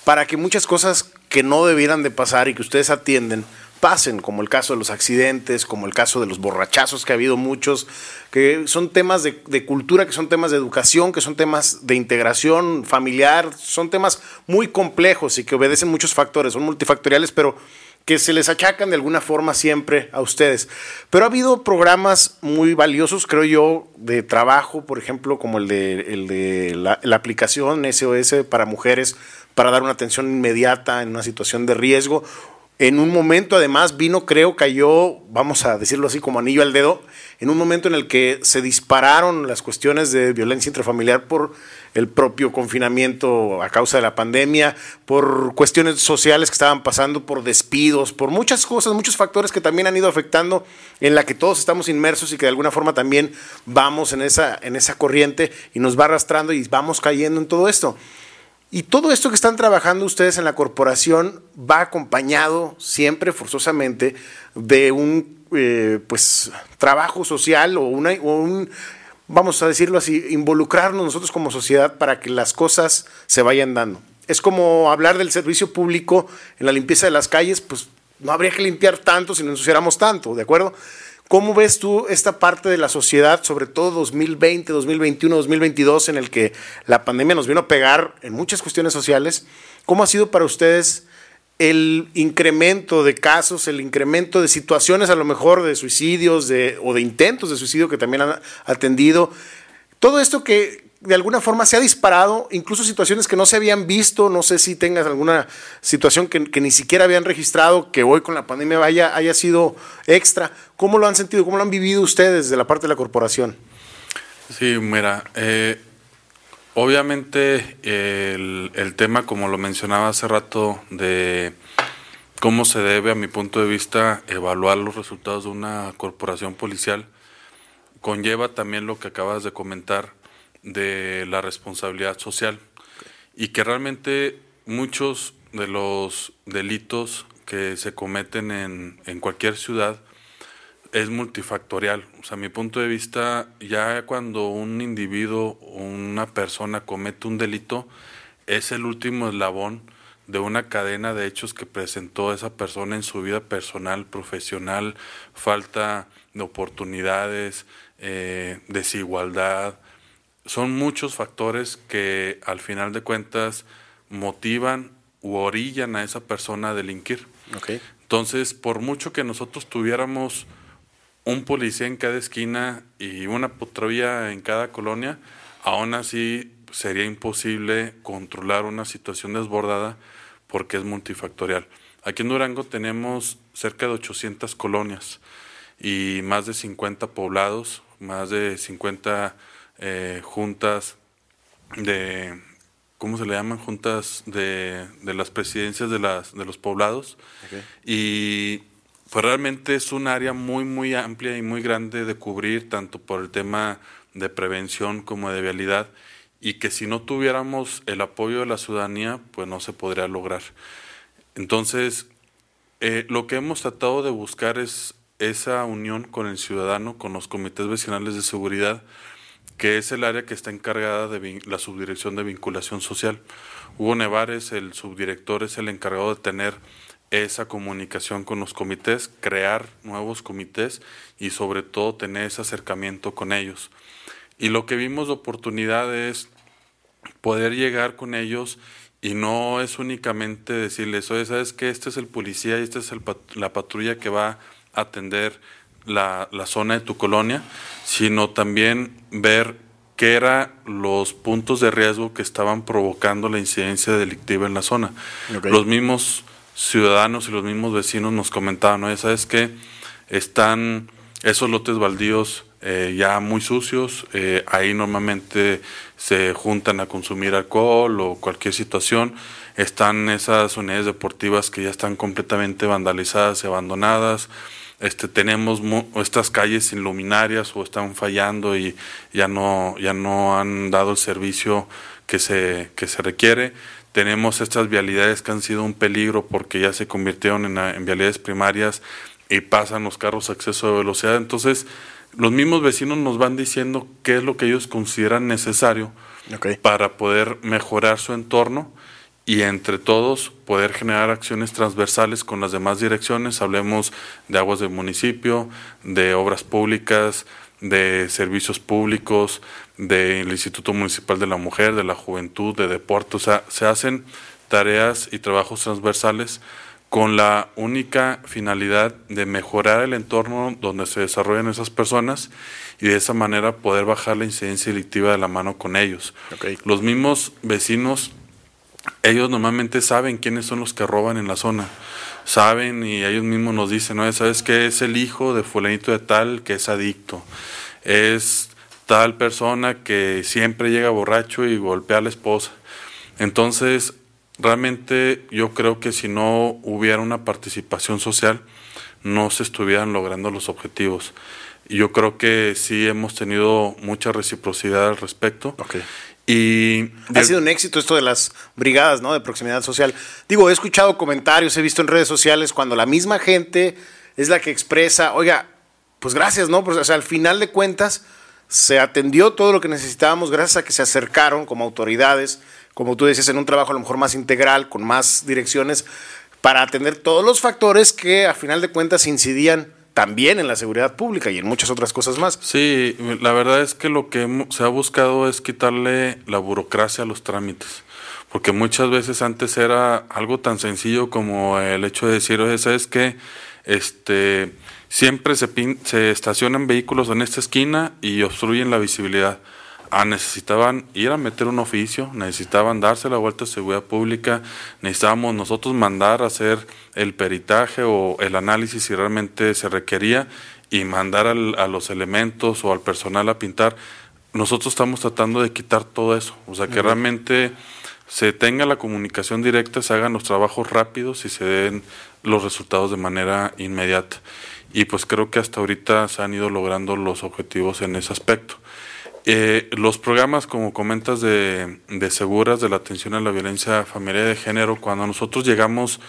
para que muchas cosas que no debieran de pasar y que ustedes atienden, pasen, como el caso de los accidentes, como el caso de los borrachazos, que ha habido muchos, que son temas de, cultura, que son temas de educación, que son temas de integración familiar, son temas muy complejos y que obedecen muchos factores, son multifactoriales, pero que se les achacan de alguna forma siempre a ustedes. Pero ha habido programas muy valiosos, creo yo, de trabajo, por ejemplo, como el de, la, la aplicación SOS para mujeres, para dar una atención inmediata en una situación de riesgo en un momento además vino, creo, cayó, vamos a decirlo así como anillo al dedo, en un momento en el que se dispararon las cuestiones de violencia intrafamiliar por el propio confinamiento a causa de la pandemia, por cuestiones sociales que estaban pasando, por despidos, por muchas cosas, muchos factores que también han ido afectando en la que todos estamos inmersos y que de alguna forma también vamos en esa, en esa corriente y nos va arrastrando y vamos cayendo en todo esto. Y todo esto que están trabajando ustedes en la corporación va acompañado siempre forzosamente de un eh, pues trabajo social o, una, un, vamos a decirlo así, involucrarnos nosotros como sociedad para que las cosas se vayan dando. Es como hablar del servicio público en la limpieza de las calles, pues no habría que limpiar tanto si no ensuciáramos tanto, ¿de acuerdo? ¿Cómo ves tú esta parte de la sociedad, sobre todo 2020, 2021, 2022, en el que la pandemia nos vino a pegar en muchas cuestiones sociales? ¿Cómo ha sido para ustedes el incremento de casos, el incremento de situaciones a lo mejor de suicidios de, o de intentos de suicidio que también han atendido? Todo esto que, de alguna forma se ha disparado, incluso situaciones que no se habían visto, no sé si tengas alguna situación que, ni siquiera habían registrado, que hoy con la pandemia vaya, haya sido extra. ¿Cómo lo han sentido? ¿Cómo lo han vivido ustedes de la parte de la corporación? Sí, mira, eh, obviamente el, el tema, como lo mencionaba hace rato, de cómo se debe, a mi punto de vista, evaluar los resultados de una corporación policial, conlleva también lo que acabas de comentar, de la responsabilidad social. Y que realmente muchos de los delitos que se cometen en, en cualquier ciudad es multifactorial. O sea, mi punto de vista, ya cuando un individuo o una persona comete un delito, es el último eslabón de una cadena de hechos que presentó esa persona en su vida personal, profesional, falta de oportunidades, eh, desigualdad, son muchos factores que al final de cuentas motivan u orillan a esa persona a delinquir. Entonces, por mucho que nosotros tuviéramos un policía en cada esquina y una patrulla en cada colonia, aún así sería imposible controlar una situación desbordada porque es multifactorial. Aquí en Durango tenemos cerca de 800 colonias y más de 50 poblados, más de 50 eh, juntas de, ¿cómo se le llaman? Juntas de, de las presidencias de, las, de los poblados. Y pues realmente es un área muy, muy amplia y muy grande de cubrir, tanto por el tema de prevención como de vialidad, y que si no tuviéramos el apoyo de la ciudadanía, pues no se podría lograr. Entonces, eh, lo que hemos tratado de buscar es esa unión con el ciudadano, con los comités vecinales de seguridad, que es el área que está encargada de la subdirección de vinculación social. Hugo Nevares, el subdirector, es el encargado de tener esa comunicación con los comités, crear nuevos comités y sobre todo tener ese acercamiento con ellos. Y lo que vimos de oportunidad es poder llegar con ellos y no es únicamente decirles, oye, ¿sabes que Este es el policía y esta es la patrulla que va a atender la, la zona de tu colonia, sino también ver qué eran los puntos de riesgo que estaban provocando la incidencia delictiva en la zona. Los mismos ciudadanos y los mismos vecinos nos comentaban, ¿no? ¿sabes qué? Están esos lotes baldíos eh, ya muy sucios, eh, ahí normalmente se juntan a consumir alcohol o cualquier situación, están esas unidades deportivas que ya están completamente vandalizadas y abandonadas, este, tenemos estas calles sin luminarias o están fallando y ya no, ya no han dado el servicio que se, que se requiere. Tenemos estas vialidades que han sido un peligro porque ya se convirtieron en, en vialidades primarias y pasan los carros a exceso de velocidad. Entonces, los mismos vecinos nos van diciendo qué es lo que ellos consideran necesario para poder mejorar su entorno y entre todos poder generar acciones transversales con las demás direcciones, hablemos de aguas del municipio, de obras públicas, de servicios públicos, del Instituto Municipal de la Mujer, de la Juventud, de Deporte, o sea, se hacen tareas y trabajos transversales con la única finalidad de mejorar el entorno donde se desarrollan esas personas y de esa manera poder bajar la incidencia delictiva de la mano con ellos. Los mismos vecinos ellos normalmente saben quiénes son los que roban en la zona. Saben y ellos mismos nos dicen, ¿no? ¿Sabes qué? Es el hijo de fulanito de tal que es adicto. Es tal persona que siempre llega borracho y golpea a la esposa. Entonces, realmente yo creo que si no hubiera una participación social, no se estuvieran logrando los objetivos. Yo creo que sí hemos tenido mucha reciprocidad al respecto. Y ha sido un éxito esto de las brigadas, ¿no? De proximidad social. Digo, he escuchado comentarios, he visto en redes sociales cuando la misma gente es la que expresa, oiga, pues gracias, ¿no? Pues, o sea, al final de cuentas se atendió todo lo que necesitábamos gracias a que se acercaron como autoridades, como tú decías, en un trabajo a lo mejor más integral, con más direcciones, para atender todos los factores que a final de cuentas incidían también en la seguridad pública y en muchas otras cosas más. Sí, la verdad es que lo que se ha buscado es quitarle la burocracia a los trámites, porque muchas veces antes era algo tan sencillo como el hecho de decir, oye, ¿sabes qué? Este, siempre se, se estacionan vehículos en esta esquina y obstruyen la visibilidad. Ah, necesitaban ir a meter un oficio, necesitaban darse la vuelta a seguridad pública, necesitábamos nosotros mandar a hacer el peritaje o el análisis si realmente se requería y mandar a los elementos o al personal a pintar. Nosotros estamos tratando de quitar todo eso, o sea, que realmente se tenga la comunicación directa, se hagan los trabajos rápidos y se den los resultados de manera inmediata. Y pues creo que hasta ahorita se han ido logrando los objetivos en ese aspecto. Eh, los programas, como comentas, de, de, seguras de la atención a la violencia familiar de género, cuando nosotros llegamos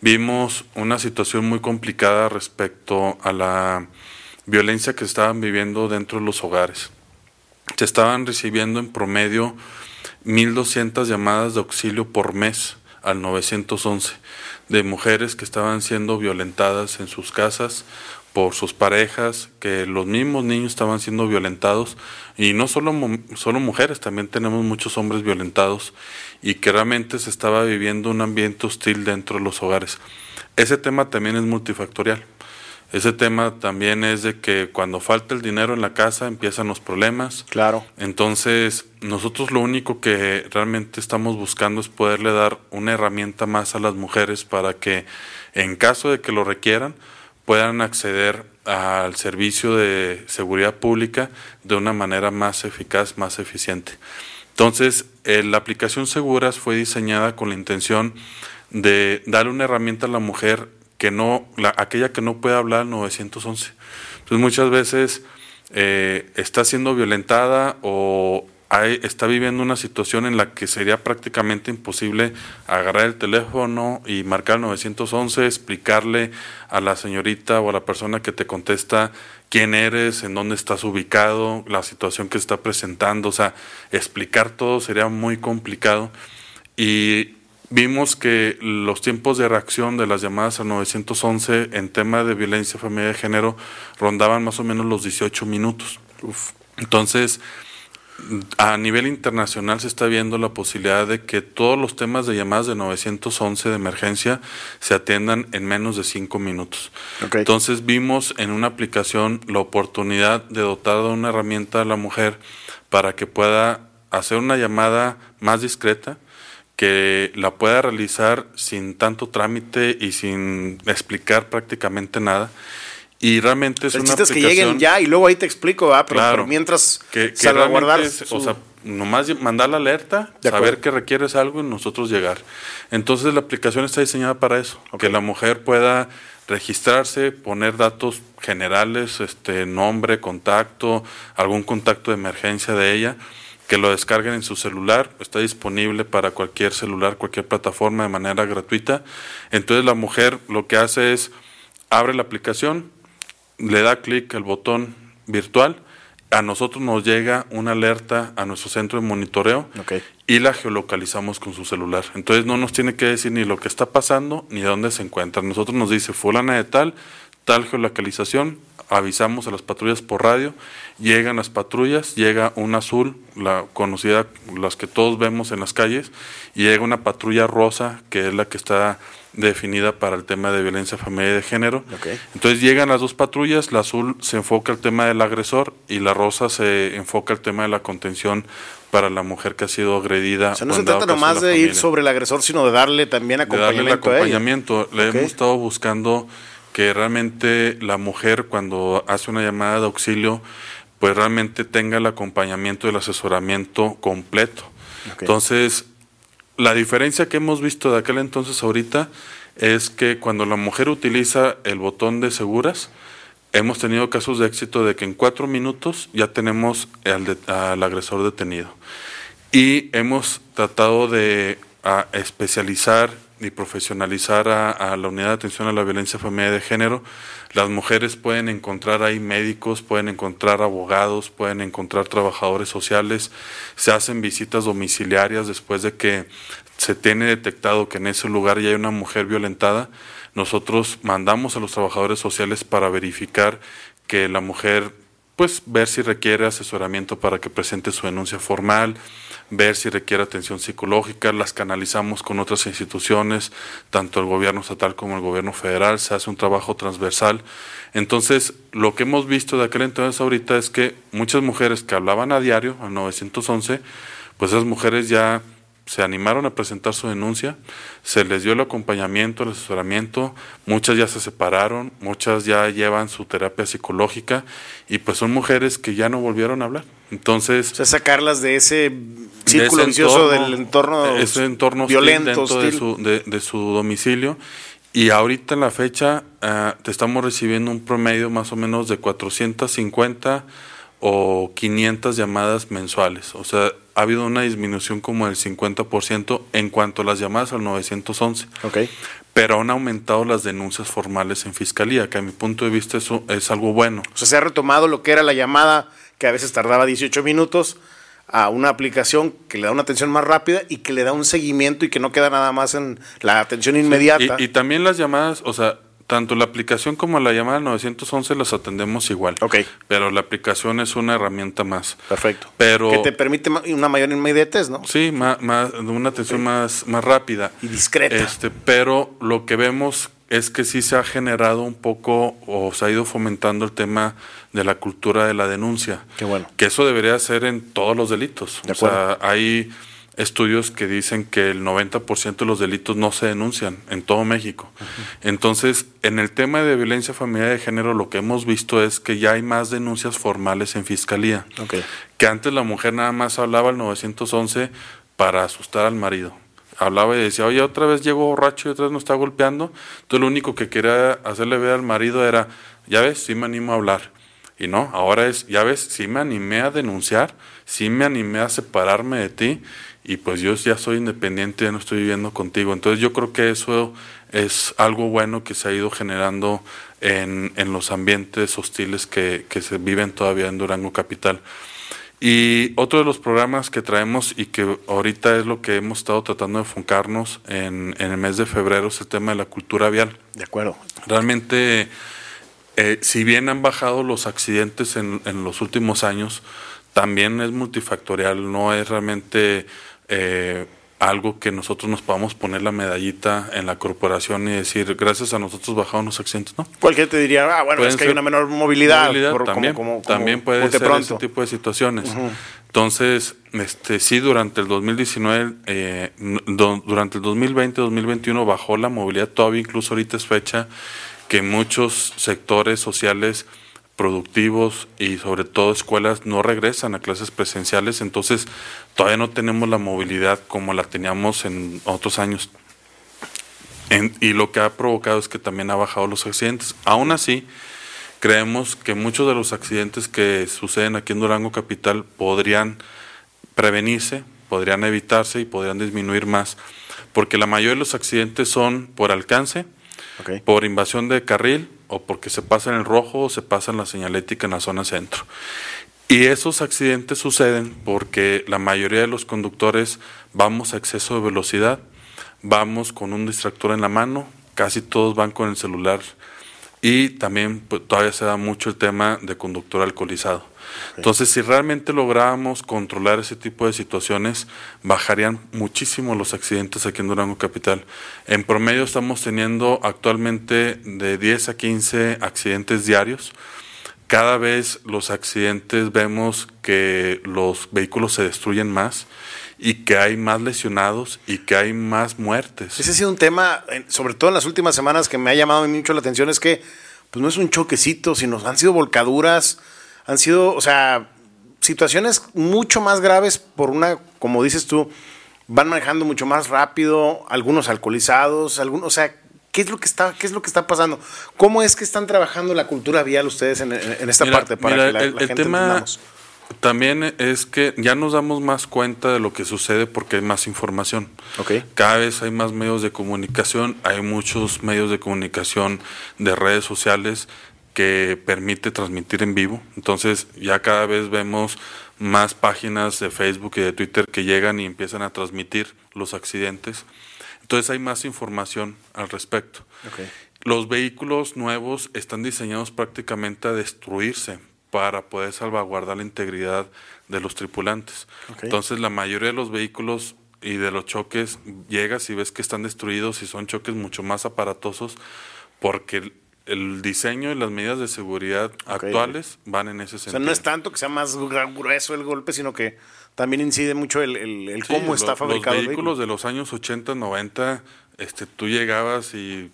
vimos una situación muy complicada respecto a la violencia que estaban viviendo dentro de los hogares. Se estaban recibiendo en promedio 1.200 llamadas de auxilio por mes al 911 de mujeres que estaban siendo violentadas en sus casas por sus parejas, que los mismos niños estaban siendo violentados y no solo, solo mujeres, también tenemos muchos hombres violentados y que realmente se estaba viviendo un ambiente hostil dentro de los hogares. Ese tema también es multifactorial. Ese tema también es de que cuando falta el dinero en la casa empiezan los problemas. Claro. Entonces, nosotros lo único que realmente estamos buscando es poderle dar una herramienta más a las mujeres para que en caso de que lo requieran, puedan acceder al servicio de seguridad pública de una manera más eficaz, más eficiente. Entonces, eh, la aplicación Seguras fue diseñada con la intención de darle una herramienta a la mujer que no, la, aquella que no puede hablar al 911. Entonces, muchas veces eh, está siendo violentada o está viviendo una situación en la que sería prácticamente imposible agarrar el teléfono y marcar 911, explicarle a la señorita o a la persona que te contesta quién eres, en dónde estás ubicado, la situación que está presentando, o sea, explicar todo sería muy complicado. Y vimos que los tiempos de reacción de las llamadas al 911 en tema de violencia familiar de género rondaban más o menos los 18 minutos. Entonces, a nivel internacional se está viendo la posibilidad de que todos los temas de llamadas de 911 de emergencia se atiendan en menos de cinco minutos. Entonces vimos en una aplicación la oportunidad de dotar de una herramienta a la mujer para que pueda hacer una llamada más discreta, que la pueda realizar sin tanto trámite y sin explicar prácticamente nada y realmente es una aplicación... que lleguen ya y luego ahí te explico, Pero, mientras que, salvaguardar... o sea, nomás mandar la alerta, saber que requieres algo y nosotros llegar. Entonces la aplicación está diseñada para eso, que la mujer pueda registrarse, poner datos generales, este nombre, contacto, algún contacto de emergencia de ella, que lo descarguen en su celular, está disponible para cualquier celular, cualquier plataforma de manera gratuita. Entonces la mujer lo que hace es abre la aplicación, le da clic al botón virtual a nosotros nos llega una alerta a nuestro centro de monitoreo y la geolocalizamos con su celular. Entonces no nos tiene que decir ni lo que está pasando ni dónde se encuentra. Nosotros nos dice fulana de tal, tal geolocalización, avisamos a las patrullas por radio, llegan las patrullas, llega un azul, la conocida, las que todos vemos en las calles, y llega una patrulla rosa, que es la que está definida para el tema de violencia familiar y de género. Entonces llegan las dos patrullas, la azul se enfoca el tema del agresor y la rosa se enfoca el tema de la contención para la mujer que ha sido agredida. O sea, no se trata nomás de ir sobre el agresor, sino de darle también acompañamiento. De darle acompañamiento. Le hemos estado buscando que realmente la mujer cuando hace una llamada de auxilio, pues realmente tenga el acompañamiento y el asesoramiento completo. Entonces, la diferencia que hemos visto de aquel entonces ahorita es que cuando la mujer utiliza el botón de seguras, hemos tenido casos de éxito de que en cuatro minutos ya tenemos al, agresor detenido. Y hemos tratado de especializar y profesionalizar a, la unidad de atención a la violencia familiar de género. Las mujeres pueden encontrar ahí médicos, pueden encontrar abogados, pueden encontrar trabajadores sociales, se hacen visitas domiciliarias después de que se tiene detectado que en ese lugar ya hay una mujer violentada. Nosotros mandamos a los trabajadores sociales para verificar que la mujer, pues ver si requiere asesoramiento para que presente su denuncia formal, ver si requiere atención psicológica, las canalizamos con otras instituciones, tanto el gobierno estatal como el gobierno federal, se hace un trabajo transversal. Entonces, lo que hemos visto de aquel entonces ahorita es que muchas mujeres que hablaban a diario, al 911, pues esas mujeres ya se animaron a presentar su denuncia, se les dio el acompañamiento, el asesoramiento, muchas ya se separaron, muchas ya llevan su terapia psicológica y pues son mujeres que ya no volvieron a hablar. Entonces... O sea, sacarlas de ese círculo vicioso del entorno, ese entorno violento dentro De, su, de, su domicilio. Y ahorita en la fecha ah, te estamos recibiendo un promedio más o menos de 450 o 500 llamadas mensuales. O sea, ha habido una disminución como del 50% en cuanto a las llamadas al 911. Okay. Pero han aumentado las denuncias formales en fiscalía, que a mi punto de vista eso es algo bueno. O sea, se ha retomado lo que era la llamada que a veces tardaba 18 minutos a una aplicación que le da una atención más rápida y que le da un seguimiento y que no queda nada más en la atención inmediata. y, también las llamadas, o sea, tanto la aplicación como la llamada 911 las atendemos igual. Ok. Pero la aplicación es una herramienta más. Perfecto. Pero, que te permite una mayor inmediatez, ¿no? Sí, más, más, una atención más, más rápida. Y discreta. Este, pero lo que vemos es que sí se ha generado un poco o se ha ido fomentando el tema de la cultura de la denuncia. Qué bueno. Que eso debería ser en todos los delitos. o sea, hay estudios que dicen que el 90% de los delitos no se denuncian en todo México. Entonces, en el tema de violencia familiar de género, lo que hemos visto es que ya hay más denuncias formales en fiscalía. Que antes la mujer nada más hablaba al 911 para asustar al marido hablaba y decía, oye, otra vez llegó borracho y otra vez nos está golpeando. Entonces lo único que quería hacerle ver al marido era, ya ves, sí me animo a hablar. Y no, ahora es, ya ves, sí me animé a denunciar, sí me animé a separarme de ti y pues yo ya soy independiente, ya no estoy viviendo contigo. Entonces yo creo que eso es algo bueno que se ha ido generando en, en los ambientes hostiles que, que se viven todavía en Durango Capital. Y otro de los programas que traemos y que ahorita es lo que hemos estado tratando de enfocarnos en, en el mes de febrero es el tema de la cultura vial. De acuerdo. Realmente, eh, si bien han bajado los accidentes en, en, los últimos años, también es multifactorial, no es realmente eh, algo que nosotros nos podamos poner la medallita en la corporación y decir, gracias a nosotros bajaron los accidentes, ¿no? Cualquier te diría, ah, bueno, es que hay una menor movilidad. también, también puede ser ese tipo de situaciones. Entonces, este, sí, durante el 2019, eh, durante el 2020-2021 bajó la movilidad, todavía incluso ahorita es fecha que muchos sectores sociales productivos y sobre todo escuelas no regresan a clases presenciales, entonces todavía no tenemos la movilidad como la teníamos en otros años. y lo que ha provocado es que también ha bajado los accidentes. Aún así, creemos que muchos de los accidentes que suceden aquí en Durango Capital podrían prevenirse, podrían evitarse y podrían disminuir más, porque la mayoría de los accidentes son por alcance, por invasión de carril o porque se pasa en el rojo o se pasa en la señalética en la zona centro. Y esos accidentes suceden porque la mayoría de los conductores vamos a exceso de velocidad, vamos con un distractor en la mano, casi todos van con el celular y también pues, todavía se da mucho el tema de conductor alcoholizado. Entonces, si realmente lográbamos controlar ese tipo de situaciones, bajarían muchísimo los accidentes aquí en Durango Capital. En promedio estamos teniendo actualmente de 10 a 15 accidentes diarios. Cada vez los accidentes vemos que los vehículos se destruyen más y que hay más lesionados y que hay más muertes. Ese ha sido un tema, sobre todo en las últimas semanas, que me ha llamado mucho la atención, es que pues no es un choquecito, sino han sido volcaduras, han sido, o sea, situaciones mucho más graves por una, como dices tú, van manejando mucho más rápido, algunos alcoholizados, algunos, o sea, ¿qué es lo que está, qué es lo que está pasando? ¿Cómo es que están trabajando la cultura vial ustedes en, esta parte para que la, el, gente tema También es que ya nos damos más cuenta de lo que sucede porque hay más información. Okay. Cada vez hay más medios de comunicación, hay muchos medios de comunicación de redes sociales que permite transmitir en vivo. Entonces ya cada vez vemos más páginas de Facebook y de Twitter que llegan y empiezan a transmitir los accidentes. Entonces hay más información al respecto. Los vehículos nuevos están diseñados prácticamente a destruirse para poder salvaguardar la integridad de los tripulantes. Entonces la mayoría de los vehículos y de los choques llegas y ves que están destruidos y son choques mucho más aparatosos porque el diseño y las medidas de seguridad actuales van en ese sentido. O sea, no es tanto que sea más grueso el golpe, sino que también incide mucho el, el, cómo está fabricado. Los vehículos de los años 80, 90, este, tú llegabas y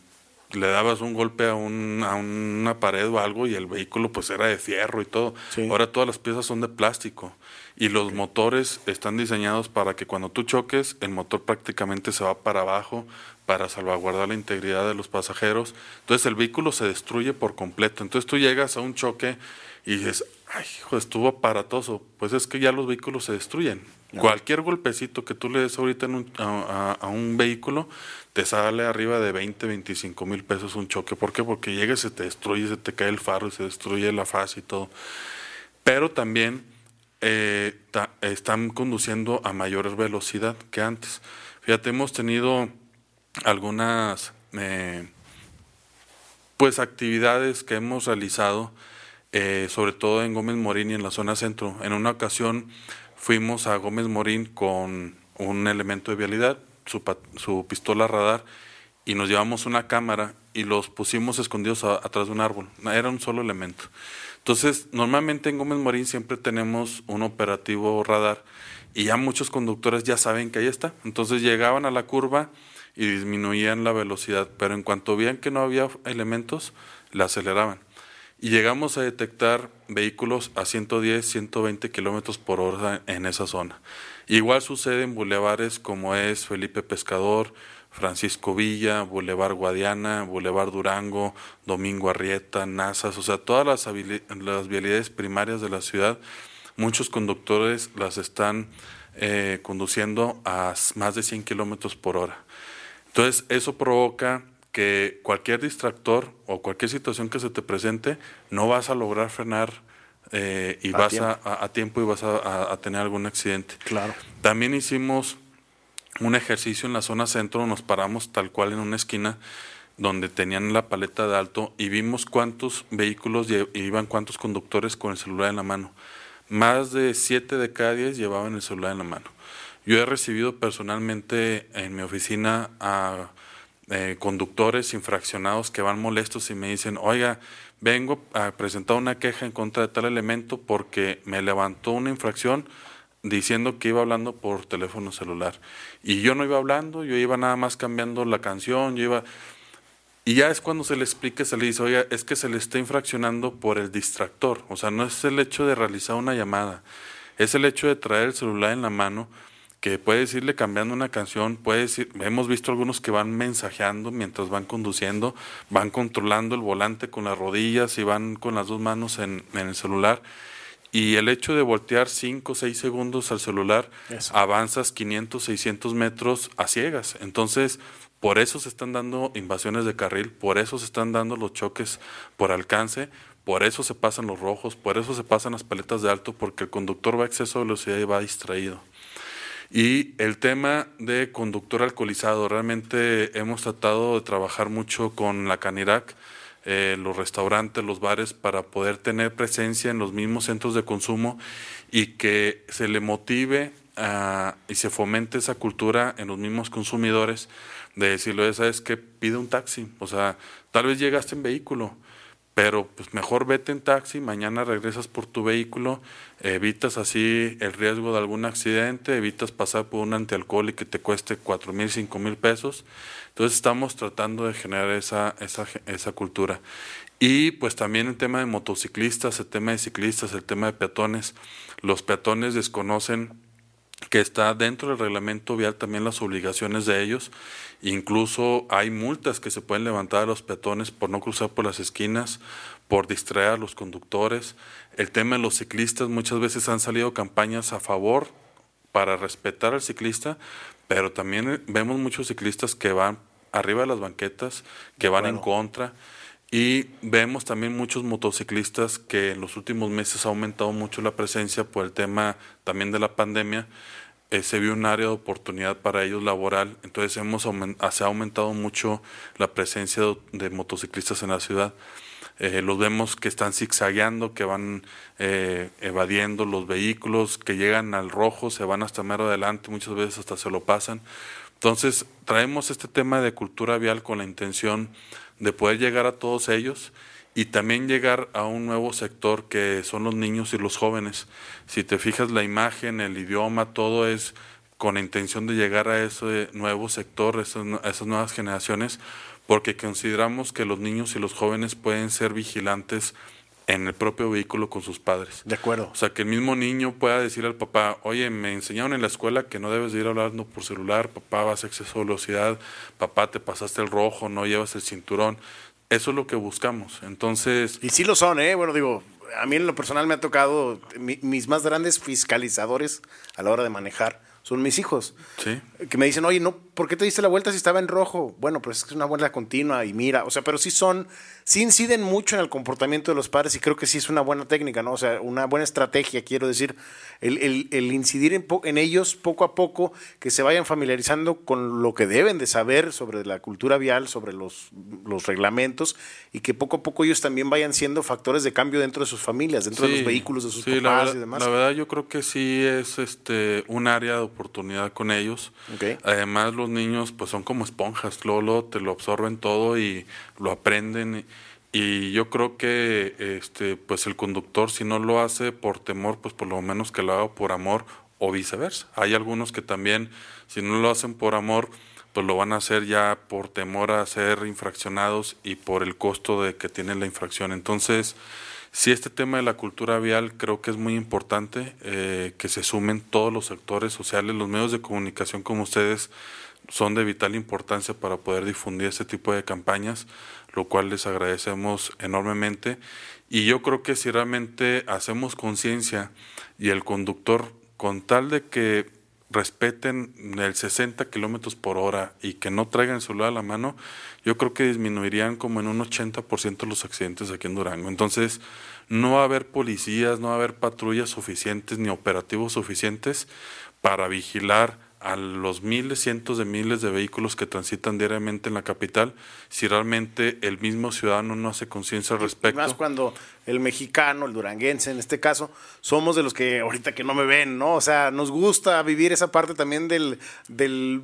le dabas un golpe a, un, a una pared o algo y el vehículo pues era de fierro y todo. Ahora todas las piezas son de plástico y los motores están diseñados para que cuando tú choques el motor prácticamente se va para abajo para salvaguardar la integridad de los pasajeros. Entonces el vehículo se destruye por completo. Entonces tú llegas a un choque y dices, ay, hijo, estuvo aparatoso. Pues es que ya los vehículos se destruyen. Cualquier golpecito que tú le des ahorita a, a, un vehículo te sale arriba de 20, 25 mil pesos un choque. ¿Por qué? Porque llega y se te destruye, se te cae el faro y se destruye la faz y todo. Pero también eh, están conduciendo a mayor velocidad que antes. Fíjate, hemos tenido algunas eh, pues actividades que hemos realizado, eh, sobre todo en Gómez Morín y en la zona centro. En una ocasión fuimos a Gómez Morín con un elemento de vialidad, su, su pistola radar, y nos llevamos una cámara y los pusimos escondidos atrás de un árbol. Era un solo elemento. Entonces, normalmente en Gómez Morín siempre tenemos un operativo radar y ya muchos conductores ya saben que ahí está. Entonces llegaban a la curva y disminuían la velocidad, pero en cuanto veían que no había elementos, la aceleraban. Y llegamos a detectar vehículos a 110, 120 kilómetros por hora en esa zona. Igual sucede en bulevares como es Felipe Pescador, Francisco Villa, Boulevard Guadiana, Boulevard Durango, Domingo Arrieta, Nazas, o sea, todas las, las vialidades primarias de la ciudad, muchos conductores las están eh, conduciendo a más de 100 kilómetros por hora. Entonces, eso provoca que cualquier distractor o cualquier situación que se te presente, no vas a lograr frenar eh, y vas A, a, tiempo y vas a, a, tener algún accidente. Claro. También hicimos un ejercicio en la zona centro, nos paramos tal cual en una esquina donde tenían la paleta de alto y vimos cuántos vehículos iban, cuántos conductores con el celular en la mano. Más de 7 de cada 10 llevaban el celular en la mano. Yo he recibido personalmente en mi oficina a eh, conductores infraccionados que van molestos y me dicen, oiga, vengo a presentar una queja en contra de tal elemento porque me levantó una infracción diciendo que iba hablando por teléfono celular. Y yo no iba hablando, yo iba nada más cambiando la canción, yo iba... Y ya es cuando se le explica, se le dice, oiga, es que se le está infraccionando por el distractor. O sea, no es el hecho de realizar una llamada, es el hecho de traer el celular en la mano que puede irle cambiando una canción, puede decir, hemos visto algunos que van mensajeando mientras van conduciendo, van controlando el volante con las rodillas y van con las dos manos en, el celular. Y el hecho de voltear 5 o 6 segundos al celular, avanzas 500, 600 metros a ciegas. Entonces, por eso se están dando invasiones de carril, por eso se están dando los choques por alcance, por eso se pasan los rojos, por eso se pasan las paletas de alto, porque el conductor va a exceso de velocidad y va distraído. Y el tema de conductor alcoholizado, realmente hemos tratado de trabajar mucho con la Canirac, eh, los restaurantes, los bares, para poder tener presencia en los mismos centros de consumo y que se le motive y se fomente esa cultura en los mismos consumidores de decirle, ¿sabes que Pide un taxi. O sea, tal vez llegaste en vehículo, pero pues mejor vete en taxi, mañana regresas por tu vehículo, evitas así el riesgo de algún accidente, evitas pasar por un antialcohol y que te cueste cuatro mil, cinco mil pesos. Entonces estamos tratando de generar esa, esa, esa cultura. Y pues también el tema de motociclistas, el tema de ciclistas, el tema de peatones. Los peatones desconocen que está dentro del reglamento vial también las obligaciones de ellos. Incluso hay multas que se pueden levantar a los peatones por no cruzar por las esquinas, por distraer a los conductores. El tema de los ciclistas, muchas veces han salido campañas a favor para respetar al ciclista, pero también vemos muchos ciclistas que van arriba de las banquetas, que van en contra. Y vemos también muchos motociclistas que en los últimos meses ha aumentado mucho la presencia por el tema también de la pandemia. Eh, se vio un área de oportunidad para ellos laboral, entonces hemos se ha aumentado mucho la presencia de, motociclistas en la ciudad. Eh, los vemos que están zigzagueando, que van eh, evadiendo los vehículos, que llegan al rojo, se van hasta mero adelante, muchas veces hasta se lo pasan. Entonces, traemos este tema de cultura vial con la intención de poder llegar a todos ellos y también llegar a un nuevo sector que son los niños y los jóvenes. Si te fijas la imagen, el idioma, todo es con la intención de llegar a ese nuevo sector, a esas nuevas generaciones, porque consideramos que los niños y los jóvenes pueden ser vigilantes en el propio vehículo con sus padres. De acuerdo. O sea, que el mismo niño pueda decir al papá, oye, me enseñaron en la escuela que no debes de ir hablando por celular, papá vas a exceso de velocidad, papá te pasaste el rojo, no llevas el cinturón. Eso es lo que buscamos. Entonces... Y sí lo son, ¿eh? Bueno, digo, a mí en lo personal me ha tocado, mis más grandes fiscalizadores a la hora de manejar son mis hijos. Sí. Que me dicen, oye, no, ¿por qué te diste la vuelta si estaba en rojo? Bueno, pues es que es una vuelta continua y mira, o sea, pero sí son, sí inciden mucho en el comportamiento de los padres y creo que sí es una buena técnica, ¿no? O sea, una buena estrategia, quiero decir, el, el, incidir en, en, ellos poco a poco, que se vayan familiarizando con lo que deben de saber sobre la cultura vial, sobre los, los reglamentos y que poco a poco ellos también vayan siendo factores de cambio dentro de sus familias, dentro de los vehículos de sus papás y demás. La verdad yo creo que sí es este un área de oportunidad con ellos. Además los niños pues son como esponjas, luego, te lo absorben todo y lo aprenden. Y, yo creo que este pues el conductor si no lo hace por temor, pues por lo menos que lo haga por amor o viceversa. Hay algunos que también si no lo hacen por amor, pues lo van a hacer ya por temor a ser infraccionados y por el costo de que tienen la infracción. Entonces, Sí, este tema de la cultura vial creo que es muy importante eh, que se sumen todos los sectores sociales, los medios de comunicación como ustedes son de vital importancia para poder difundir este tipo de campañas, lo cual les agradecemos enormemente. Y yo creo que si realmente hacemos conciencia y el conductor, con tal de que respeten el 60 kilómetros por hora y que no traigan el celular a la mano, yo creo que disminuirían como en un 80% los accidentes aquí en Durango. Entonces, no va a haber policías, no va a haber patrullas suficientes ni operativos suficientes para vigilar a los miles, cientos de miles de vehículos que transitan diariamente en la capital, si realmente el mismo ciudadano no hace conciencia al respecto. más cuando el mexicano, el duranguense en este caso, somos de los que ahorita que no me ven, ¿no? O sea, nos gusta vivir esa parte también del, del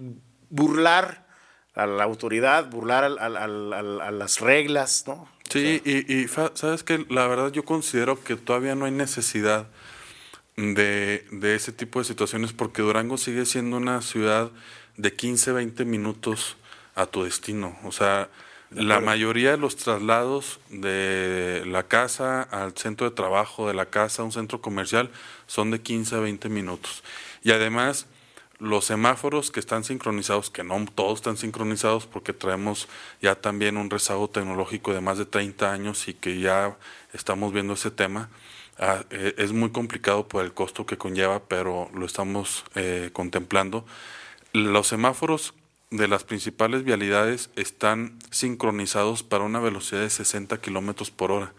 burlar a la autoridad, burlar a, las reglas, ¿no? Sí, y, y sabes que la verdad yo considero que todavía no hay necesidad de, de ese tipo de situaciones porque Durango sigue siendo una ciudad de 15, 20 minutos a tu destino. O sea, la mayoría de los traslados de la casa al centro de trabajo, de la casa a un centro comercial, son de 15 a 20 minutos. Y además, los semáforos que están sincronizados, que no todos están sincronizados porque traemos ya también un rezago tecnológico de más de 30 años y que ya estamos viendo ese tema, Ah, eh, es muy complicado por el costo que conlleva, pero lo estamos eh, contemplando. Los semáforos de las principales vialidades están sincronizados para una velocidad de 60 kilómetros por hora.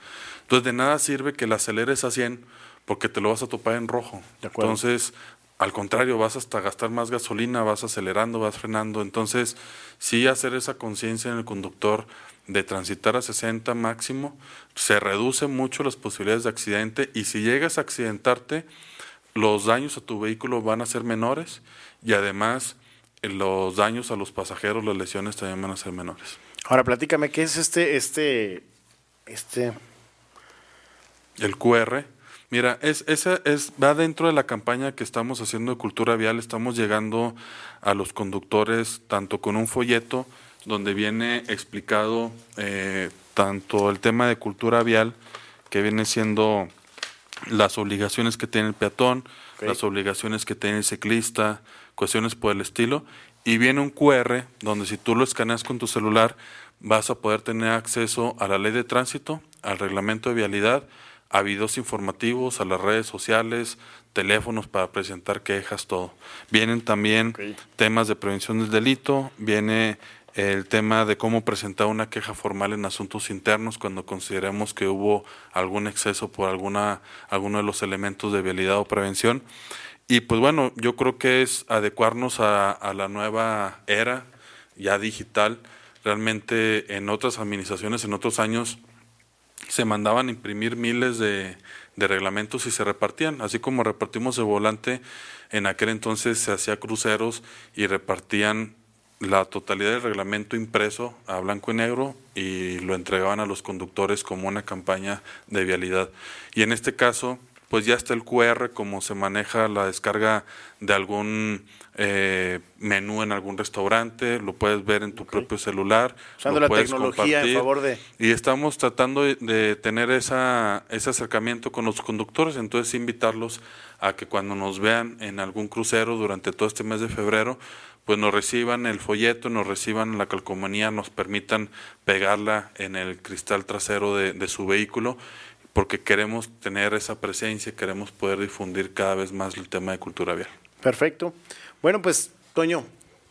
Entonces, de nada sirve que la aceleres a 100 porque te lo vas a topar en rojo. Entonces, al contrario, vas hasta gastar más gasolina, vas acelerando, vas frenando. Entonces, sí hacer esa conciencia en el conductor de transitar a 60 máximo, se reduce mucho las posibilidades de accidente y si llegas a accidentarte, los daños a tu vehículo van a ser menores y además los daños a los pasajeros, las lesiones también van a ser menores. Ahora platícame, ¿qué es este, este, este? El QR. Mira, es, esa es, va dentro de la campaña que estamos haciendo de cultura vial. Estamos llegando a los conductores tanto con un folleto donde viene explicado eh, tanto el tema de cultura vial, que viene siendo las obligaciones que tiene el peatón, las obligaciones que tiene el ciclista, cuestiones por el estilo, y viene un QR donde si tú lo escaneas con tu celular vas a poder tener acceso a la ley de tránsito, al reglamento de vialidad, a videos informativos, a las redes sociales, teléfonos para presentar quejas, todo. Vienen también temas de prevención del delito, viene el tema de cómo presentar una queja formal en asuntos internos cuando consideremos que hubo algún exceso por alguna alguno de los elementos de vialidad o prevención. Y pues bueno, yo creo que es adecuarnos a, a la nueva era ya digital. Realmente en otras administraciones, en otros años, se mandaban imprimir miles de, de reglamentos y se repartían, así como repartimos el volante, en aquel entonces se hacía cruceros y repartían la totalidad del reglamento impreso a blanco y negro y lo entregaban a los conductores como una campaña de vialidad. Y en este caso, pues ya está el QR, como se maneja la descarga de algún eh, menú en algún restaurante, lo puedes ver en tu propio celular. Usando la tecnología en favor de... Y estamos tratando de, tener esa, ese acercamiento con los conductores, entonces invitarlos a que cuando nos vean en algún crucero durante todo este mes de febrero, pues nos reciban el folleto, nos reciban la calcomanía, nos permitan pegarla en el cristal trasero de, su vehículo, porque queremos tener esa presencia, queremos poder difundir cada vez más el tema de cultura vial. Perfecto. Bueno, pues, Toño,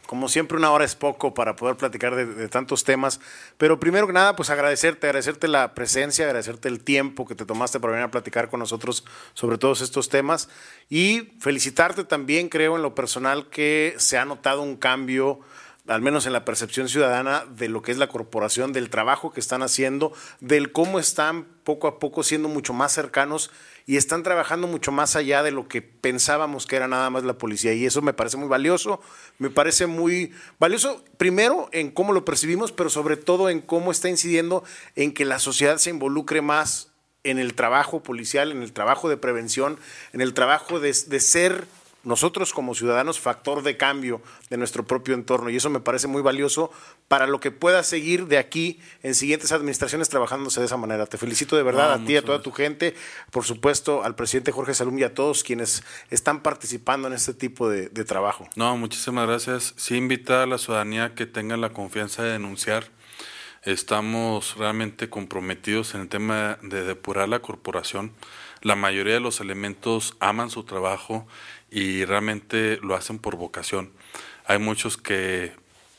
como siempre, una hora es poco para poder platicar de, tantos temas. Pero primero que nada, pues agradecerte, agradecerte la presencia, agradecerte el tiempo que te tomaste para venir a platicar con nosotros sobre todos estos temas. Y felicitarte también, creo, en lo personal, que se ha notado un cambio al menos en la percepción ciudadana de lo que es la corporación, del trabajo que están haciendo, del cómo están poco a poco siendo mucho más cercanos y están trabajando mucho más allá de lo que pensábamos que era nada más la policía. Y eso me parece muy valioso, me parece muy valioso primero en cómo lo percibimos, pero sobre todo en cómo está incidiendo en que la sociedad se involucre más en el trabajo policial, en el trabajo de prevención, en el trabajo de, de ser nosotros como ciudadanos factor de cambio de nuestro propio entorno y eso me parece muy valioso para lo que pueda seguir de aquí en siguientes administraciones trabajándose de esa manera. Te felicito de verdad a ti, a toda tu gente, por supuesto al presidente Jorge Salum y a todos quienes están participando en este tipo de, trabajo. No, muchísimas gracias. Sí invita a la ciudadanía que tenga la confianza de denunciar. Estamos realmente comprometidos en el tema de depurar la corporación. La mayoría de los elementos aman su trabajo y realmente lo hacen por vocación. Hay muchos que,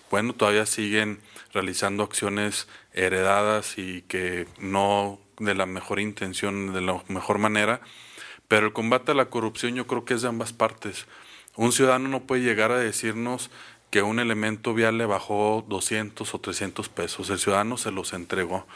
bueno, todavía siguen realizando acciones heredadas y que no de la mejor intención, de la mejor manera, pero el combate a la corrupción yo creo que es de ambas partes. Un ciudadano no puede llegar a decirnos que un elemento vial le bajó 200 o 300 pesos. El ciudadano se los entregó.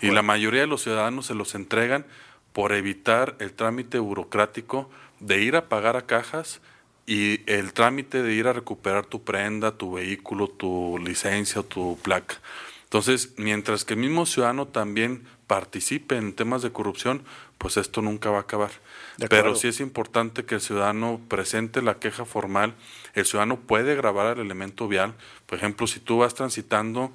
Y la mayoría de los ciudadanos se los entregan por evitar el trámite burocrático de ir a pagar a cajas y el trámite de ir a recuperar tu prenda, tu vehículo, tu licencia, tu placa. Entonces, mientras que el mismo ciudadano también participe en temas de corrupción, pues esto nunca va a acabar. Pero sí es importante que el ciudadano presente la queja formal. El ciudadano puede grabar el elemento vial. Por ejemplo, si tú vas transitando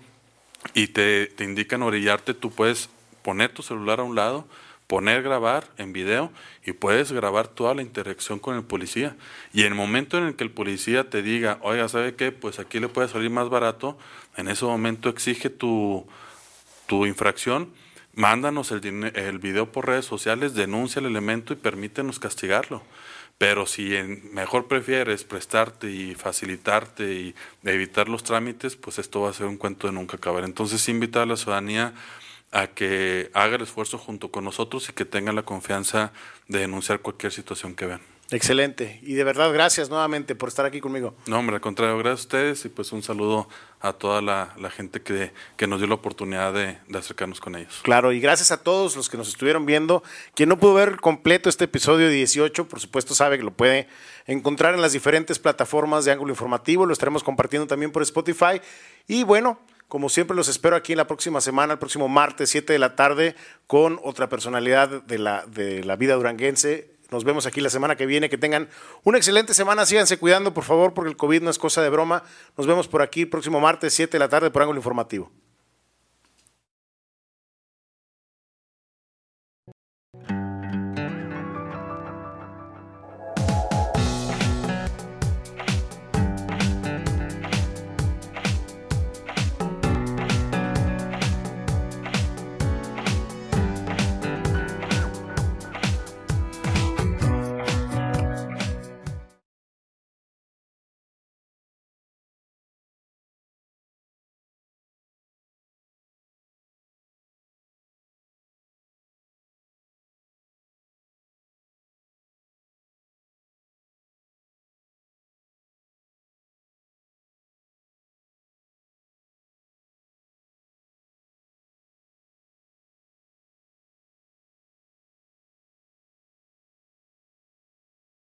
y te, te indican orillarte, tú puedes poner tu celular a un lado, poner grabar en video y puedes grabar toda la interacción con el policía. Y en el momento en el que el policía te diga, oiga, ¿sabe qué? Pues aquí le puede salir más barato, en ese momento exige tu, tu infracción, mándanos el, el video por redes sociales, denuncia el elemento y permítenos castigarlo. Pero si en, mejor prefieres prestarte y facilitarte y evitar los trámites, pues esto va a ser un cuento de nunca acabar. Entonces, invitar a la ciudadanía a que haga el esfuerzo junto con nosotros y que tenga la confianza de denunciar cualquier situación que vean. Excelente. Y de verdad, gracias nuevamente por estar aquí conmigo. No, hombre, al contrario, gracias a ustedes y pues un saludo a toda la, gente que, que, nos dio la oportunidad de, de, acercarnos con ellos. Claro, y gracias a todos los que nos estuvieron viendo. Quien no pudo ver completo este episodio 18, por supuesto sabe que lo puede encontrar en las diferentes plataformas de Ángulo Informativo. Lo estaremos compartiendo también por Spotify. Y bueno, como siempre, los espero aquí en la próxima semana, el próximo martes, 7 de la tarde, con otra personalidad de la, de la vida duranguense. Nos vemos aquí la semana que viene. Que tengan una excelente semana. Síganse cuidando, por favor, porque el COVID no es cosa de broma. Nos vemos por aquí el próximo martes, 7 de la tarde, por Ángulo Informativo.